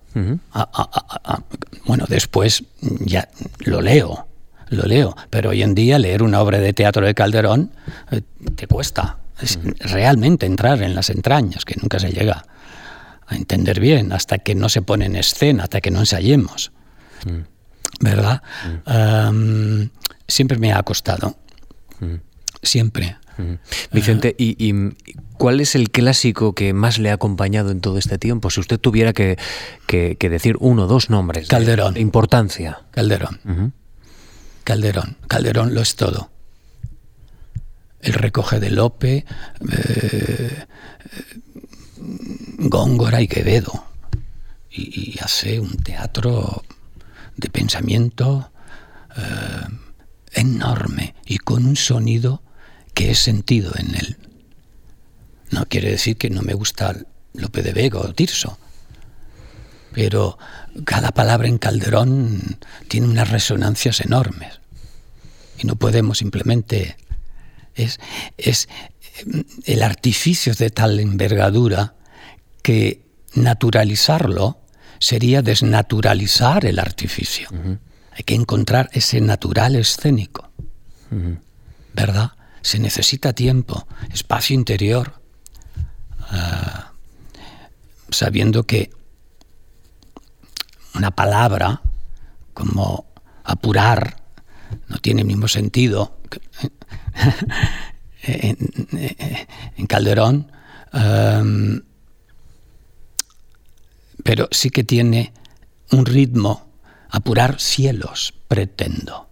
bueno, después ya lo leo, lo leo, pero hoy en día leer una obra de teatro de Calderón eh, te cuesta. realmente entrar en las entrañas, que nunca se llega a entender bien hasta que no se pone en escena, hasta que no ensayemos. ¿Verdad? siempre me ha costado. Siempre. Vicente, ¿y, cuál es el clásico que más le ha acompañado en todo este tiempo? Si usted tuviera que, decir uno o dos nombres. Calderón. De importancia. Calderón. Calderón. Calderón lo es todo. El recoge de Lope, eh, Góngora y Quevedo. Y, hace un teatro de pensamiento eh, enorme y con un sonido que es sentido en él. No quiere decir que no me gusta Lope de Vega o Tirso, pero cada palabra en Calderón tiene unas resonancias enormes y no podemos simplemente... Es, es el artificio de tal envergadura que naturalizarlo sería desnaturalizar el artificio. Hay que encontrar ese natural escénico. ¿Verdad? Se necesita tiempo, espacio interior, ah, sabiendo que una palabra como apurar no tiene el mismo sentido. en, Calderón, pero sí que tiene un ritmo. Apurar cielos, pretendo.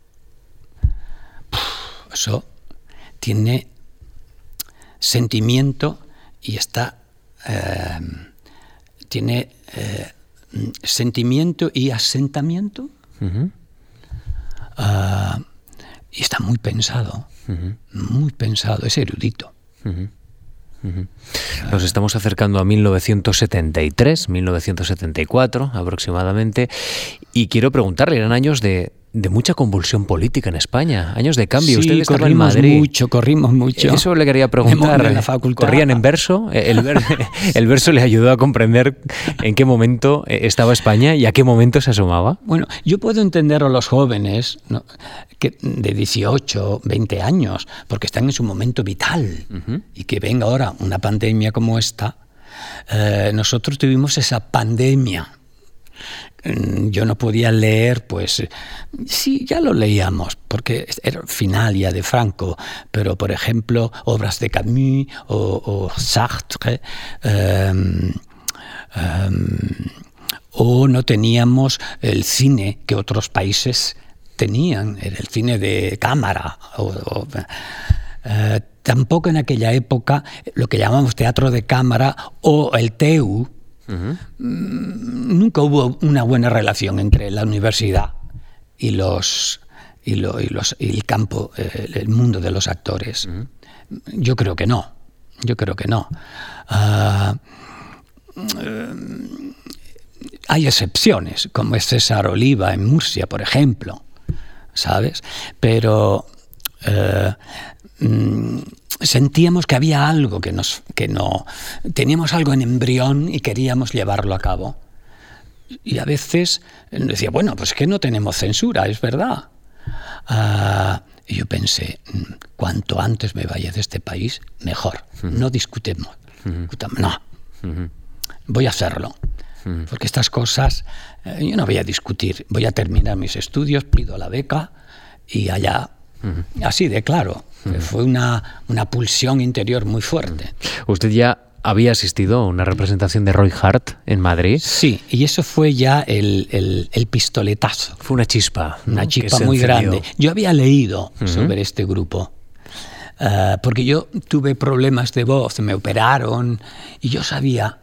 eso tiene sentimiento y está em, tiene eh, sentimiento y asentamiento. Ah, y está muy pensado. Muy pensado es erudito nos estamos acercando a 1973, 1974 aproximadamente, y quiero preguntarle, eran años de, de mucha convulsión política en España, años de cambio. Sí, Usted en Madrid. mucho, corrimos mucho. Eso le quería preguntar. En la facultad. ¿Corrían en verso? El, el, verso le ayudó a comprender en qué momento estaba España y a qué momento se asomaba. Bueno, yo puedo entender a los jóvenes que de 18, 20 años, porque están en su momento vital y que venga ahora una pandemia como esta. Eh, nosotros tuvimos esa pandemia yo no podía leer, pues sí, ya lo leíamos, porque era final ya de Franco, pero por ejemplo, obras de Camus o, Sartre, em, em, o no teníamos el cine que otros países tenían, el cine de cámara. Eh, tampoco en aquella época lo que llamamos teatro de cámara o el TEU, Mm, nunca hubo una buena relación entre la universidad y los y, los, el campo, eh, el mundo de los actores. Yo creo que no. Yo creo que no. Ah, mm, hay excepciones, como es César Oliva en Murcia, por ejemplo, ¿sabes? Pero eh, mm, sentíamos que había algo que nos que no teníamos algo en embrión y queríamos llevarlo a cabo. Y a veces decía, bueno, pues que no tenemos censura, es verdad. Ah, y yo pensé, mm, cuanto antes me vaya de este país, mejor. No discutemos. No. Voy a hacerlo. Porque estas cosas, eh, yo no voy a discutir. Voy a terminar mis estudios, pido la beca y allá, así de claro. Fue una, una, pulsión interior muy fuerte. Usted ya había asistido a una representación de Roy Hart en Madrid. Sí, y eso fue ya el, pistoletazo. Fue una chispa. Una chispa muy grande. Yo había leído sobre este grupo. Eh, porque yo tuve problemas de voz, me operaron y yo sabía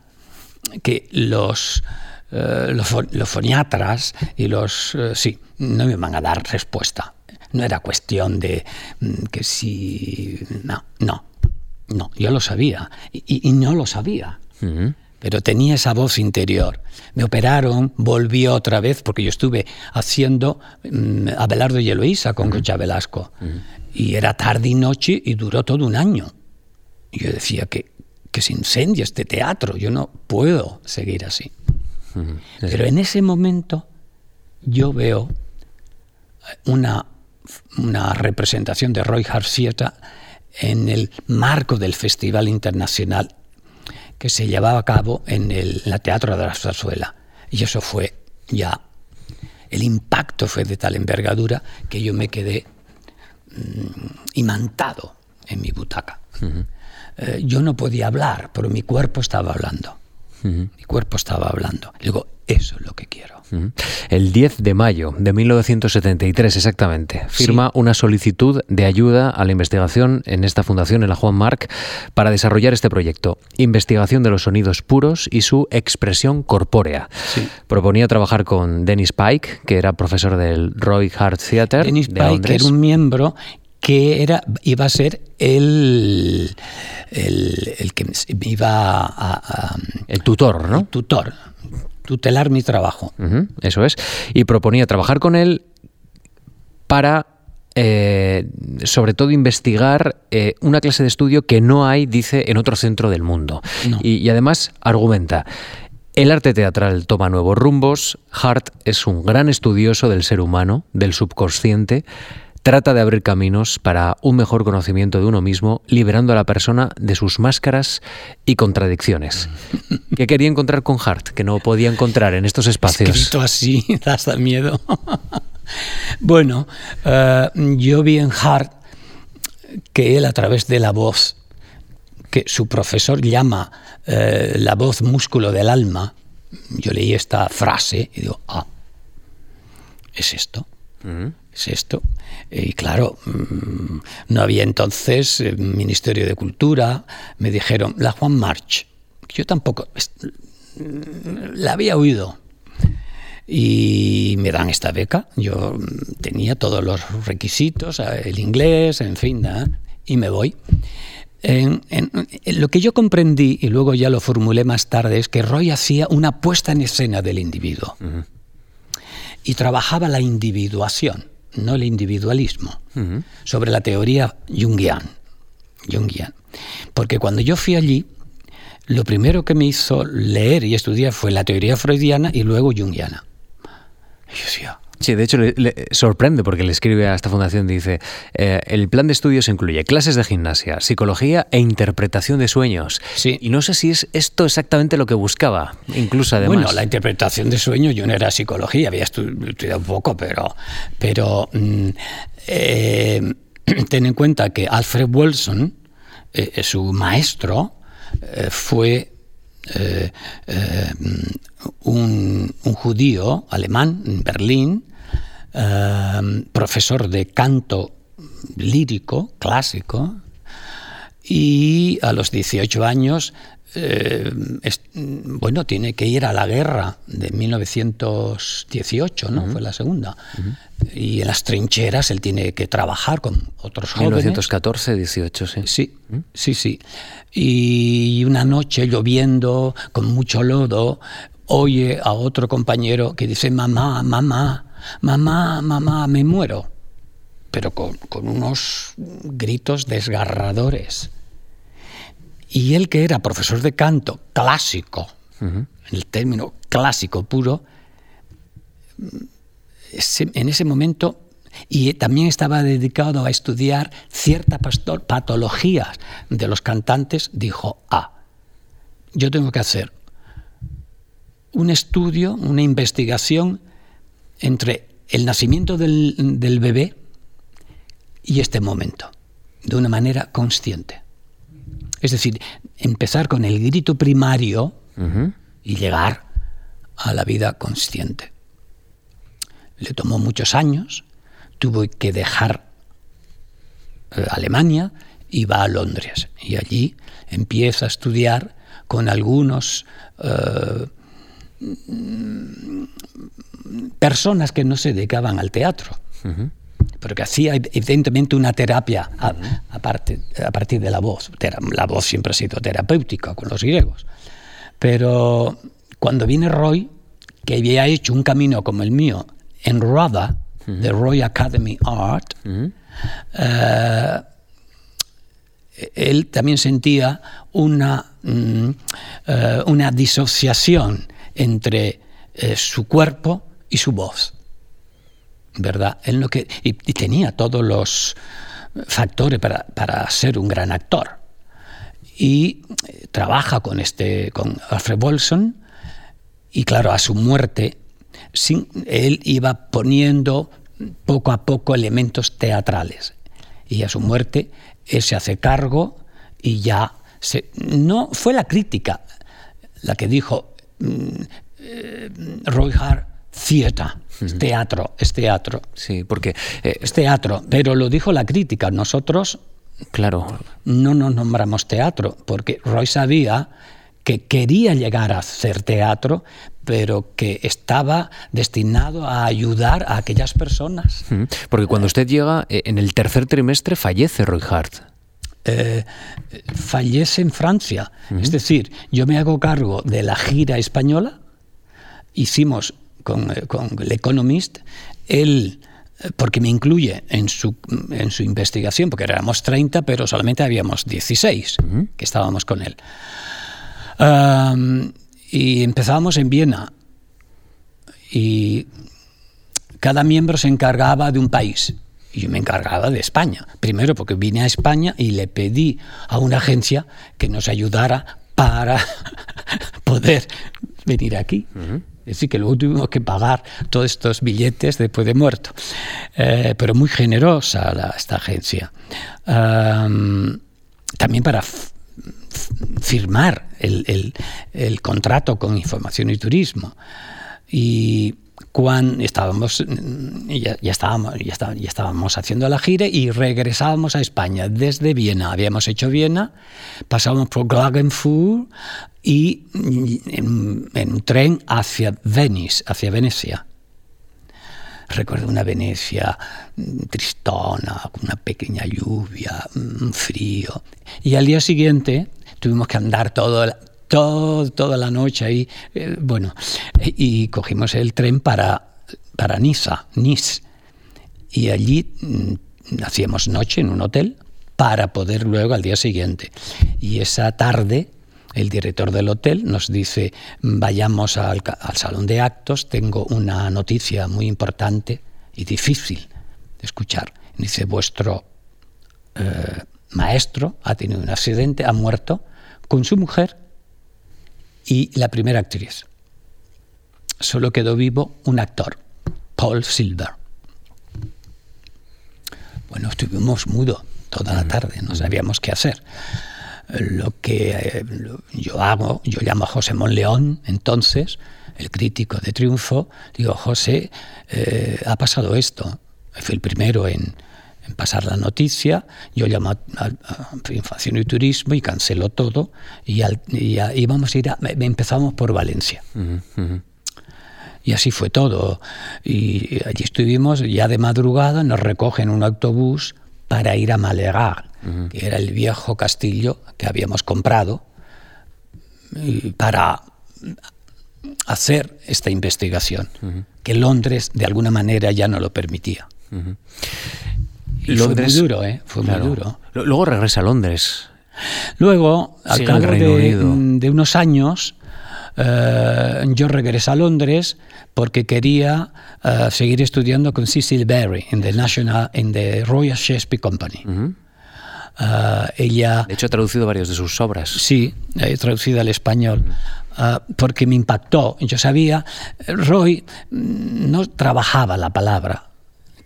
que los, eh, los, foniatras y los... Eh, sí, no me van a dar respuesta. No era cuestión de mm, que si... No, no, no, yo lo sabía y, no lo sabía. Pero tenía esa voz interior. Me operaron, volví otra vez, porque yo estuve haciendo um, Abelardo y Eloísa con Concha Velasco. Y era tarde y noche y duró todo un año. Y yo decía que, que se incendia este teatro, yo no puedo seguir así. Pero en ese momento yo veo una, una representación de Roy Harcieta en el marco del Festival Internacional que se llevaba a cabo en el Teatro de la Zarzuela. Y eso fue ya, el impacto fue de tal envergadura que yo me quedé mm, imantado en mi butaca. Eh, yo no podía hablar, pero mi cuerpo estaba hablando. Mi cuerpo estaba hablando. Digo, eso es lo que quiero. El 10 de mayo de 1973, exactamente, firma una solicitud de ayuda a la investigación en esta fundación, en la Juan Marc, para desarrollar este proyecto. Investigación de los sonidos puros y su expresión corpórea. Proponía trabajar con Dennis Pike, que era profesor del Roy Hart Theatre. Dennis Pike era un miembro que era, iba a ser el, el, que iba a, El tutor, ¿no? tutor tutelar mi trabajo. eso es. Y proponía trabajar con él para, eh, sobre todo, investigar eh, una clase de estudio que no hay, dice, en otro centro del mundo. Y, además argumenta. El arte teatral toma nuevos rumbos. Hart es un gran estudioso del ser humano, del subconsciente, trata de abrir caminos para un mejor conocimiento de uno mismo, liberando a la persona de sus máscaras y contradicciones. ¿Qué quería encontrar con Hart, que no podía encontrar en estos espacios? Escrito así, da miedo. bueno, eh, yo vi en Hart que él a través de la voz, que su profesor llama eh, la voz músculo del alma, yo leí esta frase y digo, ah, es esto es esto. Y claro, mm, no había entonces eh, Ministerio de Cultura, me dijeron, la Juan March. Yo tampoco la había oído. Y me dan esta beca. Yo mm, tenía todos los requisitos, eh, el inglés, en fin, y me voy. En, lo que yo comprendí, y luego ya lo formulé más tarde, es que Roy hacía una puesta en escena del individuo. Y trabajaba la individuación no el individualismo, sobre la teoría junguiana. Jungian. Porque cuando yo fui allí, lo primero que me hizo leer y estudiar fue la teoría freudiana y luego junguiana. Y yo decía, Sí, de hecho le, sorprende porque le escribe a esta fundación, dice, eh, el plan de estudios incluye clases de gimnasia, psicología e interpretación de sueños. Sí. Y no sé si es esto exactamente lo que buscaba, incluso además. Bueno, la interpretación de sueños, yo no era psicología, había estudiado un poco, pero, pero mm, eh, ten en cuenta que Alfred Wilson, eh, su maestro, fue un, judío alemán en Berlín, eh, profesor de canto lírico, clásico, y a los 18 años eh, bueno, tiene que ir a la guerra de 1918, ¿no? Fue la segunda. Y en las trincheras él tiene que trabajar con otros jóvenes. 1914, 18, sí. Sí, sí, sí. Y una noche lloviendo, con mucho lodo, oye a otro compañero que dice, mamá, mamá, mamá, mamá, me muero. Pero con, unos gritos desgarradores. Y él que era profesor de canto clásico, el término clásico puro, en ese momento y también estaba dedicado a estudiar ciertas patologías de los cantantes, dijo, ah, yo tengo que hacer un estudio, una investigación entre el nacimiento del, bebé y este momento, de una manera consciente. Es decir, empezar con el grito primario y llegar a la vida consciente. Le tomó muchos años, tuvo que dejar eh, Alemania y va a Londres. Y allí empieza a estudiar con algunos eh, personas que no se dedicaban al teatro. Porque hacía evidentemente una terapia a, a, partir de la voz. La voz siempre ha sido terapéutica con los griegos. Pero cuando viene Roy, que había hecho un camino como el mío en RADA, de Roy Academy Art, eh, él también sentía una, mm, eh, una disociación entre eh, su cuerpo y su voz. ¿Verdad? Él no que, y, tenía todos los factores para, para, ser un gran actor. Y trabaja con, este, con Alfred Bolson, y claro, a su muerte, sin, él iba poniendo poco a poco elementos teatrales. Y a su muerte, él se hace cargo y ya se, no fue la crítica la que dijo mm, eh, Roy Hart Theater, es teatro, es teatro. Sí, porque eh, es teatro, pero lo dijo la crítica. Nosotros, claro, no nos nombramos teatro, porque Roy sabía que quería llegar a hacer teatro, pero que estaba destinado a ayudar a aquellas personas. Porque cuando usted llega, eh, en el tercer trimestre fallece Roy Hart. Eh, fallece en Francia. Es decir, yo me hago cargo de la gira española. Hicimos con, eh, con el Economist, él porque me incluye en su, en su investigación, porque éramos 30, pero solamente habíamos 16 que estábamos con él y empezábamos en Viena y cada miembro se encargaba de un país. Y yo me encargaba de España. Primero porque vine a España y le pedí a una agencia que nos ayudara para poder venir aquí. Es decir, que luego tuvimos que pagar todos estos billetes después de muerto. Eh, pero muy generosa esta agencia. también para firmar el, contrato con Información y Turismo. Y cuando estábamos, ya, estábamos, ya, estábamos haciendo la gira y regresábamos a España desde Viena. Habíamos hecho Viena, pasábamos por Klagenfurt y en, en un tren hacia Venice, hacia Venecia. Recuerdo una Venecia mm, tristona, con una pequeña lluvia, un frío. Y al día siguiente tuvimos que andar todo, todo, toda la noche ahí, eh, bueno, y cogimos el tren para, para Niza, Nice. Y allí mm, hacíamos noche en un hotel para poder luego al día siguiente. Y esa tarde el director del hotel nos dice, vayamos al, salón de actos, tengo una noticia muy importante y difícil de escuchar. Dice, vuestro eh, maestro ha tenido un accidente, ha muerto con su mujer y la primera actriz. Solo quedó vivo un actor, Paul Silver. Bueno, estuvimos mudos toda la tarde, no sabíamos qué hacer lo que eh, yo hago, yo llamo a José Monleón, entonces, el crítico de Triunfo, digo, José, eh, ha pasado esto. Fui el primero en, pasar la noticia, yo llamo a, Información y Turismo y cancelo todo, y, íbamos a ir a, empezamos por Valencia. Y así fue todo. Y allí estuvimos, ya de madrugada, nos recogen un autobús para ir a Malegá, que era el viejo castillo que habíamos comprado para hacer esta investigación, que Londres de alguna manera ya no lo permitía. Y fue muy duro, ¿eh? Fue muy duro. Luego regresa a Londres. Luego, al cabo de, unos años, eh, yo regresé a Londres porque quería eh, seguir estudiando con Cecil Berry en the National, en the Royal Shakespeare Company. Uh, ella... De hecho, ha traducido varias de sus obras. Sí, he traducido al español. Uh, porque me impactó. Yo sabía, Roy no trabajaba la palabra,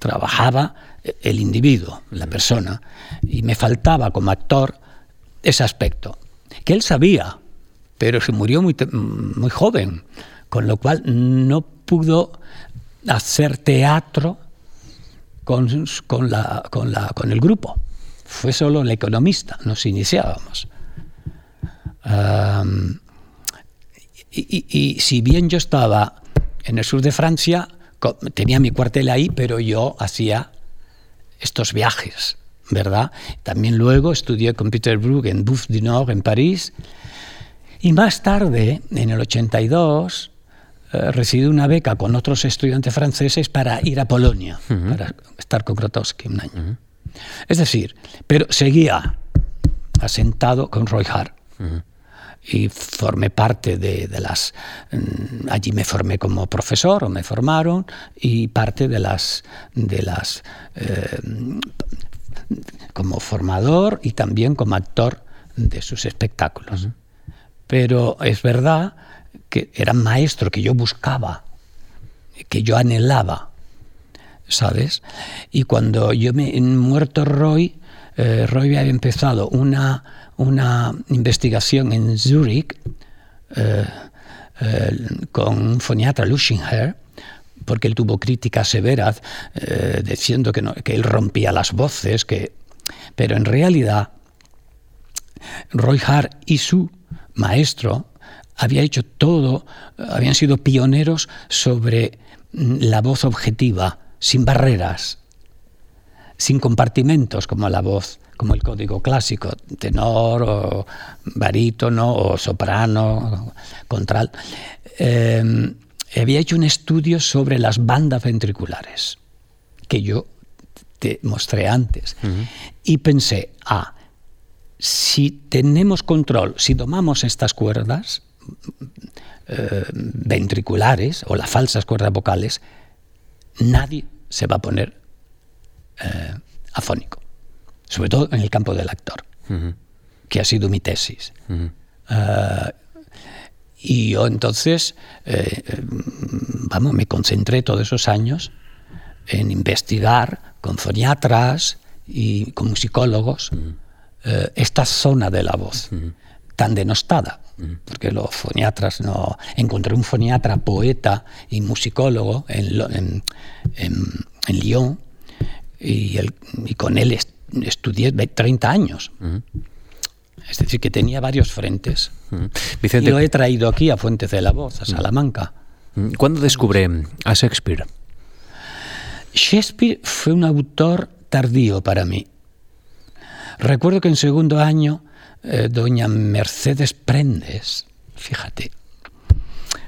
trabajaba el individuo, la persona, y me faltaba como actor ese aspecto, que él sabía, pero se murió muy, muy joven, con lo cual no pudo hacer teatro con, con, la, con, la, con el grupo. Fue solo el economista, nos iniciábamos. y, y, si bien yo estaba en el sur de Francia, tenía mi cuartel ahí, pero yo hacía estos viajes, ¿verdad? También luego estudié con Peter Brook en Bouffe du Nord, en París. Y más tarde, en el 82, eh, recibí una beca con otros estudiantes franceses para ir a Polonia, para estar con Grotowski un año. Es decir, pero seguía asentado con Roy Hart. Y formé parte de, las... Mm, allí me formé como profesor, o me formaron, y parte de las... De las eh, como formador y también como actor de sus espectáculos. Pero es verdad que era un maestro que yo buscaba, que yo anhelaba ¿sabes? Y cuando yo me muerto Roy, eh, Roy había empezado una, una investigación en Zurich eh, eh, con un foniatra Luschinger, porque él tuvo críticas severas diciendo que, que él rompía las voces, que, pero en realidad Roy Hart y su maestro había hecho todo, habían sido pioneros sobre mm, la voz objetiva, sin barreras, sin compartimentos como la voz, como el código clásico, tenor o barítono o soprano, contral. Eh, había hecho un estudio sobre las bandas ventriculares, que yo te mostré antes, y pensé, ah, si tenemos control, si domamos estas cuerdas eh, ventriculares o las falsas cuerdas vocales, nadie se va a poner eh, afónico, sobre todo en el campo del actor, que ha sido mi tesis. Eh, y yo entonces, eh, vamos, me concentré todos esos años en investigar con foniatras y con musicólogos esta zona de la voz tan denostada porque los foniatras no... Encontré un foniatra, poeta y musicólogo en, Lyon y, con él estudié 30 años. Es decir, que tenía varios frentes. y lo he traído aquí a Fuentes de la Voz, a Salamanca. ¿Cuándo descubre a Shakespeare? Shakespeare fue un autor tardío para mí. Recuerdo que en segundo año eh, doña Mercedes Prendes, fíjate,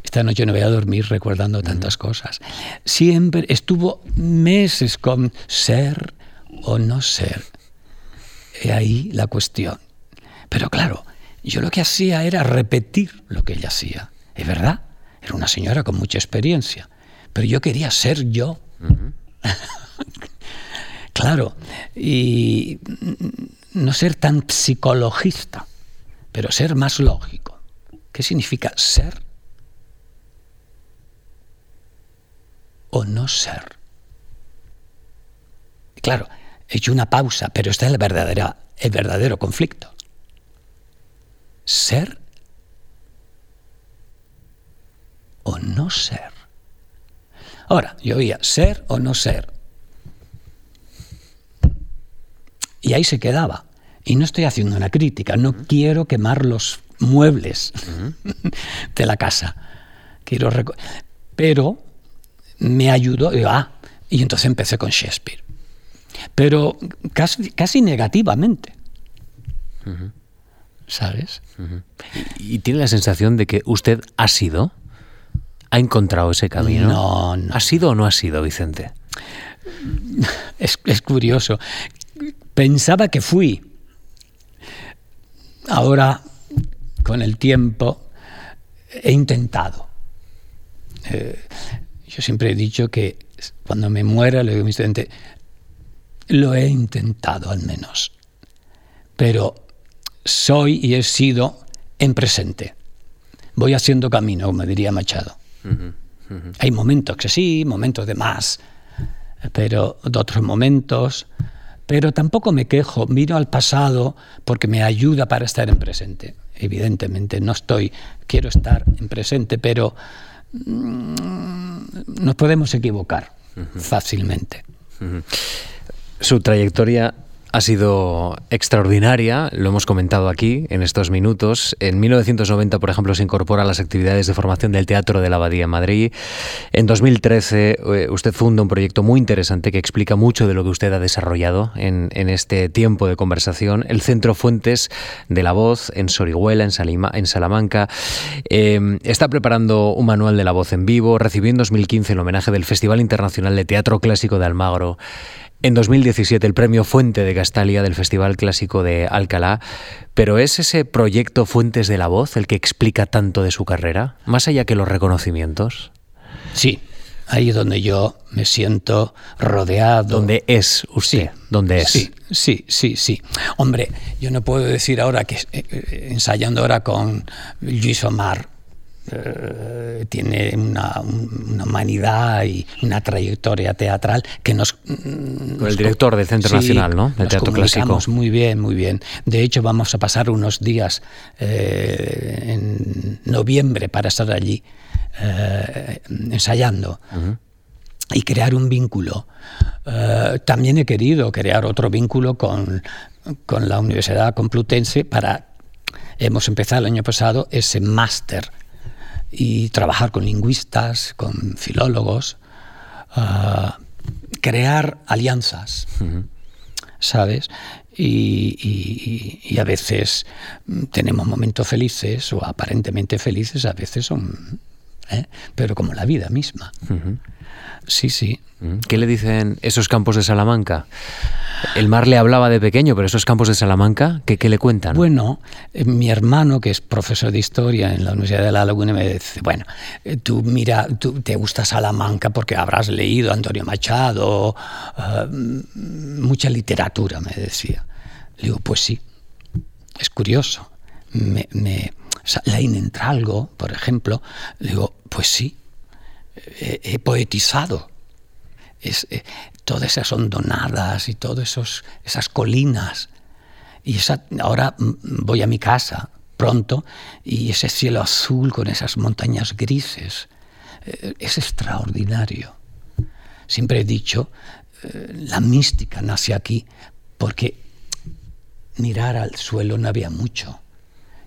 esta noche no voy a dormir recordando tantas cosas, siempre estuvo meses con ser o no ser. He ahí la cuestión. Pero claro, yo lo que hacía era repetir lo que ella hacía. Es verdad, era una señora con mucha experiencia, pero yo quería ser yo. claro, y no ser tan psicologista, pero ser más lógico. ¿Qué significa ser o no ser? Claro, he hecho una pausa, pero está es el verdadero, el verdadero conflicto. Ser o no ser. Ahora, yo oía ser o no ser. Y ahí se quedaba. Y no estoy haciendo una crítica, no quiero quemar los muebles de la casa. Quiero Pero me ayudó, ah, y entonces empecé con Shakespeare. Pero casi, casi negativamente. ¿Sabes? ¿Y tiene la sensación de que usted ha sido? ¿Ha encontrado ese camino? No, no. ¿Ha sido o no ha sido, Vicente? Es, es curioso pensaba que fui. Ahora, con el tiempo, he intentado. Eh, yo siempre he dicho que cuando me muera, le digo a mi estudiante, lo he intentado al menos, pero soy y he sido en presente. Voy haciendo camino, como diría Machado. Hay momentos que sí, momentos de más, pero de otros momentos Pero tampoco me quejo, miro al pasado porque me ayuda para estar en presente. Evidentemente, no estoy, quiero estar en presente, pero mm, nos podemos equivocar fácilmente. Su trayectoria ha sido extraordinaria, lo hemos comentado aquí en estos minutos. En 1990, por ejemplo, se incorpora a las actividades de formación del Teatro de la Abadía en Madrid. En 2013, eh, usted funda un proyecto muy interesante que explica mucho de lo que usted ha desarrollado en, este tiempo de conversación, el Centro Fuentes de la Voz en Sorihuela, en, Salamanca. Em, está preparando un manual de la voz en vivo, recibió en 2015 el homenaje del Festival Internacional de Teatro Clásico de Almagro en 2017 el premio Fuente de Castalia del Festival Clásico de Alcalá, pero ¿es ese proyecto Fuentes de la Voz el que explica tanto de su carrera, más allá que los reconocimientos? Sí, ahí es donde yo me siento rodeado. ¿Dónde es usted? ¿Dónde es? Sí, sí, sí, sí. Hombre, yo no puedo decir ahora que eh, eh, ensayando ahora con Luis Omar, eh, tiene una, humanidad y una trayectoria teatral que nos... Mm, Con el director del Centro Nacional, ¿no? Del Teatro Clásico. Muy bien, muy bien. De hecho, vamos a pasar unos días eh, en noviembre para estar allí eh, ensayando. Y crear un vínculo. también he querido crear otro vínculo con, con la Universidad Complutense para hemos empezado el año pasado ese máster y trabajar con lingüistas, con filólogos, ah, crear alianzas, ¿sabes? Y, a veces tenemos momentos felices o aparentemente felices, a veces son... ¿eh? Pero como la vida misma. Sí, sí. ¿Qué le dicen esos campos de Salamanca? El mar le hablaba de pequeño, pero esos campos de Salamanca, ¿qué, le cuentan? Bueno, eh, mi hermano, que es profesor de historia en la Universidad de La Laguna, me dice, bueno, eh, tú mira, tú te gusta Salamanca porque habrás leído Antonio Machado, eh, mucha literatura, me decía. Le digo, pues sí, es curioso. Me, me, Entralgo, por ejemplo, le digo, pues sí, he poetizado eh, todas esas hondonadas y todas esas colinas. Y ahora voy a mi casa pronto y ese cielo azul con esas montañas grises eh, es extraordinario. Siempre he dicho, eh, la mística nace aquí porque mirar al suelo no había mucho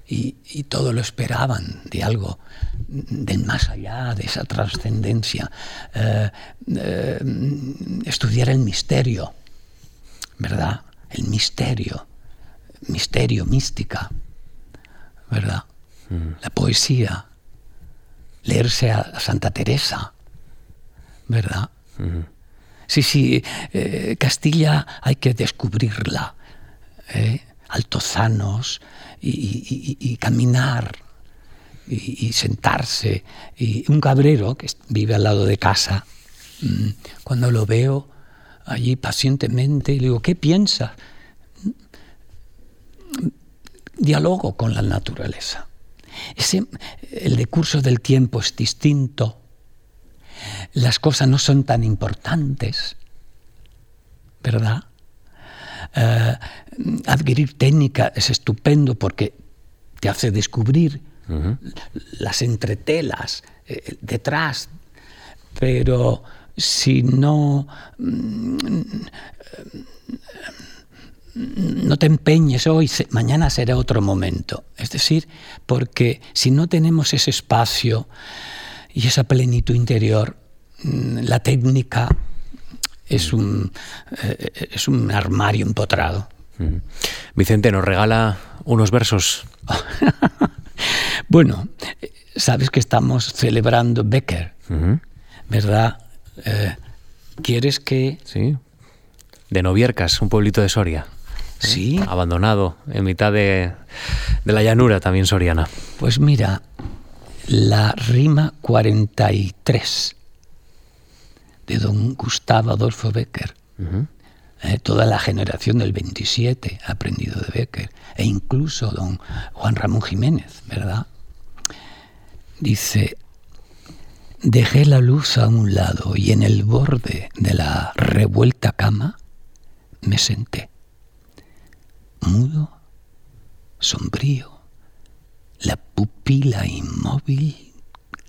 y, todo lo esperaban de algo del más allá, de esa trascendencia. Eh, eh, estudiar el misterio, ¿verdad? El misterio, misterio, mística, ¿verdad? Mm. La poesía, leerse a Santa Teresa, ¿verdad? Mm. Sí, sí, eh, Castilla hay que descubrirla. Altozanos, y, caminar y, sentarse. Y un cabrero que vive al lado de casa, mm, cuando lo veo allí pacientemente, le digo, ¿qué piensa? Dialogo con la naturaleza. Ese, el decurso del tiempo es distinto. Las cosas no son tan importantes, ¿verdad? Eh, adquirir técnica es estupendo porque te hace descubrir las entretelas eh, detrás, pero si no, mm, no te empeñes hoy, mañana será otro momento. Es decir, porque si no tenemos ese espacio y esa plenitud interior, mm, la técnica es un, eh, es un armario empotrado. Vicente, ¿nos regala unos versos? bueno, sabes que estamos celebrando Becker, ¿verdad? Eh, ¿Quieres que...? Sí, de Noviercas, un pueblito de Soria. ¿eh? Sí. Abandonado, en mitad de, de la llanura también soriana. Pues mira, la rima 43 de don Gustavo Adolfo Becker. Eh, toda la generación del 27 ha aprendido de Becker, e incluso don Juan Ramón Jiménez, ¿verdad? Dice, dejé la luz a un lado y en el borde de la revuelta cama me senté, mudo, sombrío, la pupila inmóvil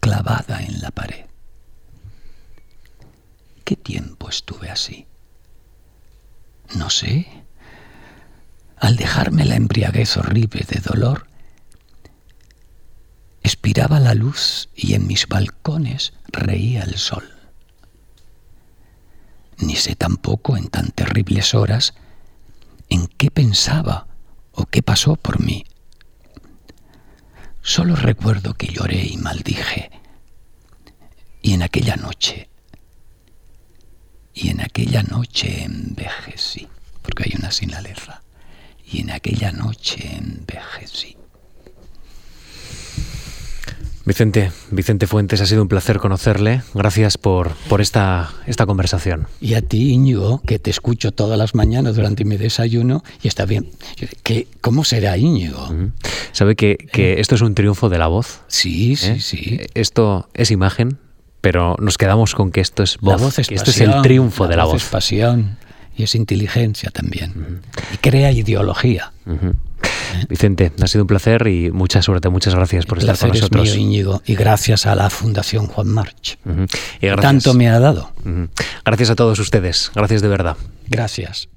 clavada en la pared. ¿Qué tiempo estuve así? No sé. Al dejarme la embriaguez horrible de dolor, expiraba la luz y en mis balcones reía el sol. Ni sé tampoco en tan terribles horas en qué pensaba o qué pasó por mí. Solo recuerdo que lloré y maldije. Y en aquella noche, y en aquella noche envejecí, porque hay una sin la letra, y en aquella noche envejecí. Vicente, Vicente Fuentes, ha sido un placer conocerle. Gracias por, por esta, esta conversación. Y a ti, Íñigo, que te escucho todas las mañanas durante mi desayuno y está bien. ¿Qué, ¿Cómo será Íñigo? ¿Sabe que, que eh. esto es un triunfo de la voz? Sí, sí, ¿Eh? sí. Esto es imagen, pero nos quedamos con que esto es voz. La voz es que esto es el triunfo la de la voz. voz. es pasión y es inteligencia también. Uh -huh. Y crea ideología. Uh -huh. Vicente, ha sido un placer y mucha suerte. Muchas gracias por El estar con nosotros. Es mío, Íñigo, y gracias a la Fundación Juan March. Uh -huh. y gracias, Tanto me ha dado. Gracias a todos ustedes. Gracias de verdad. Gracias.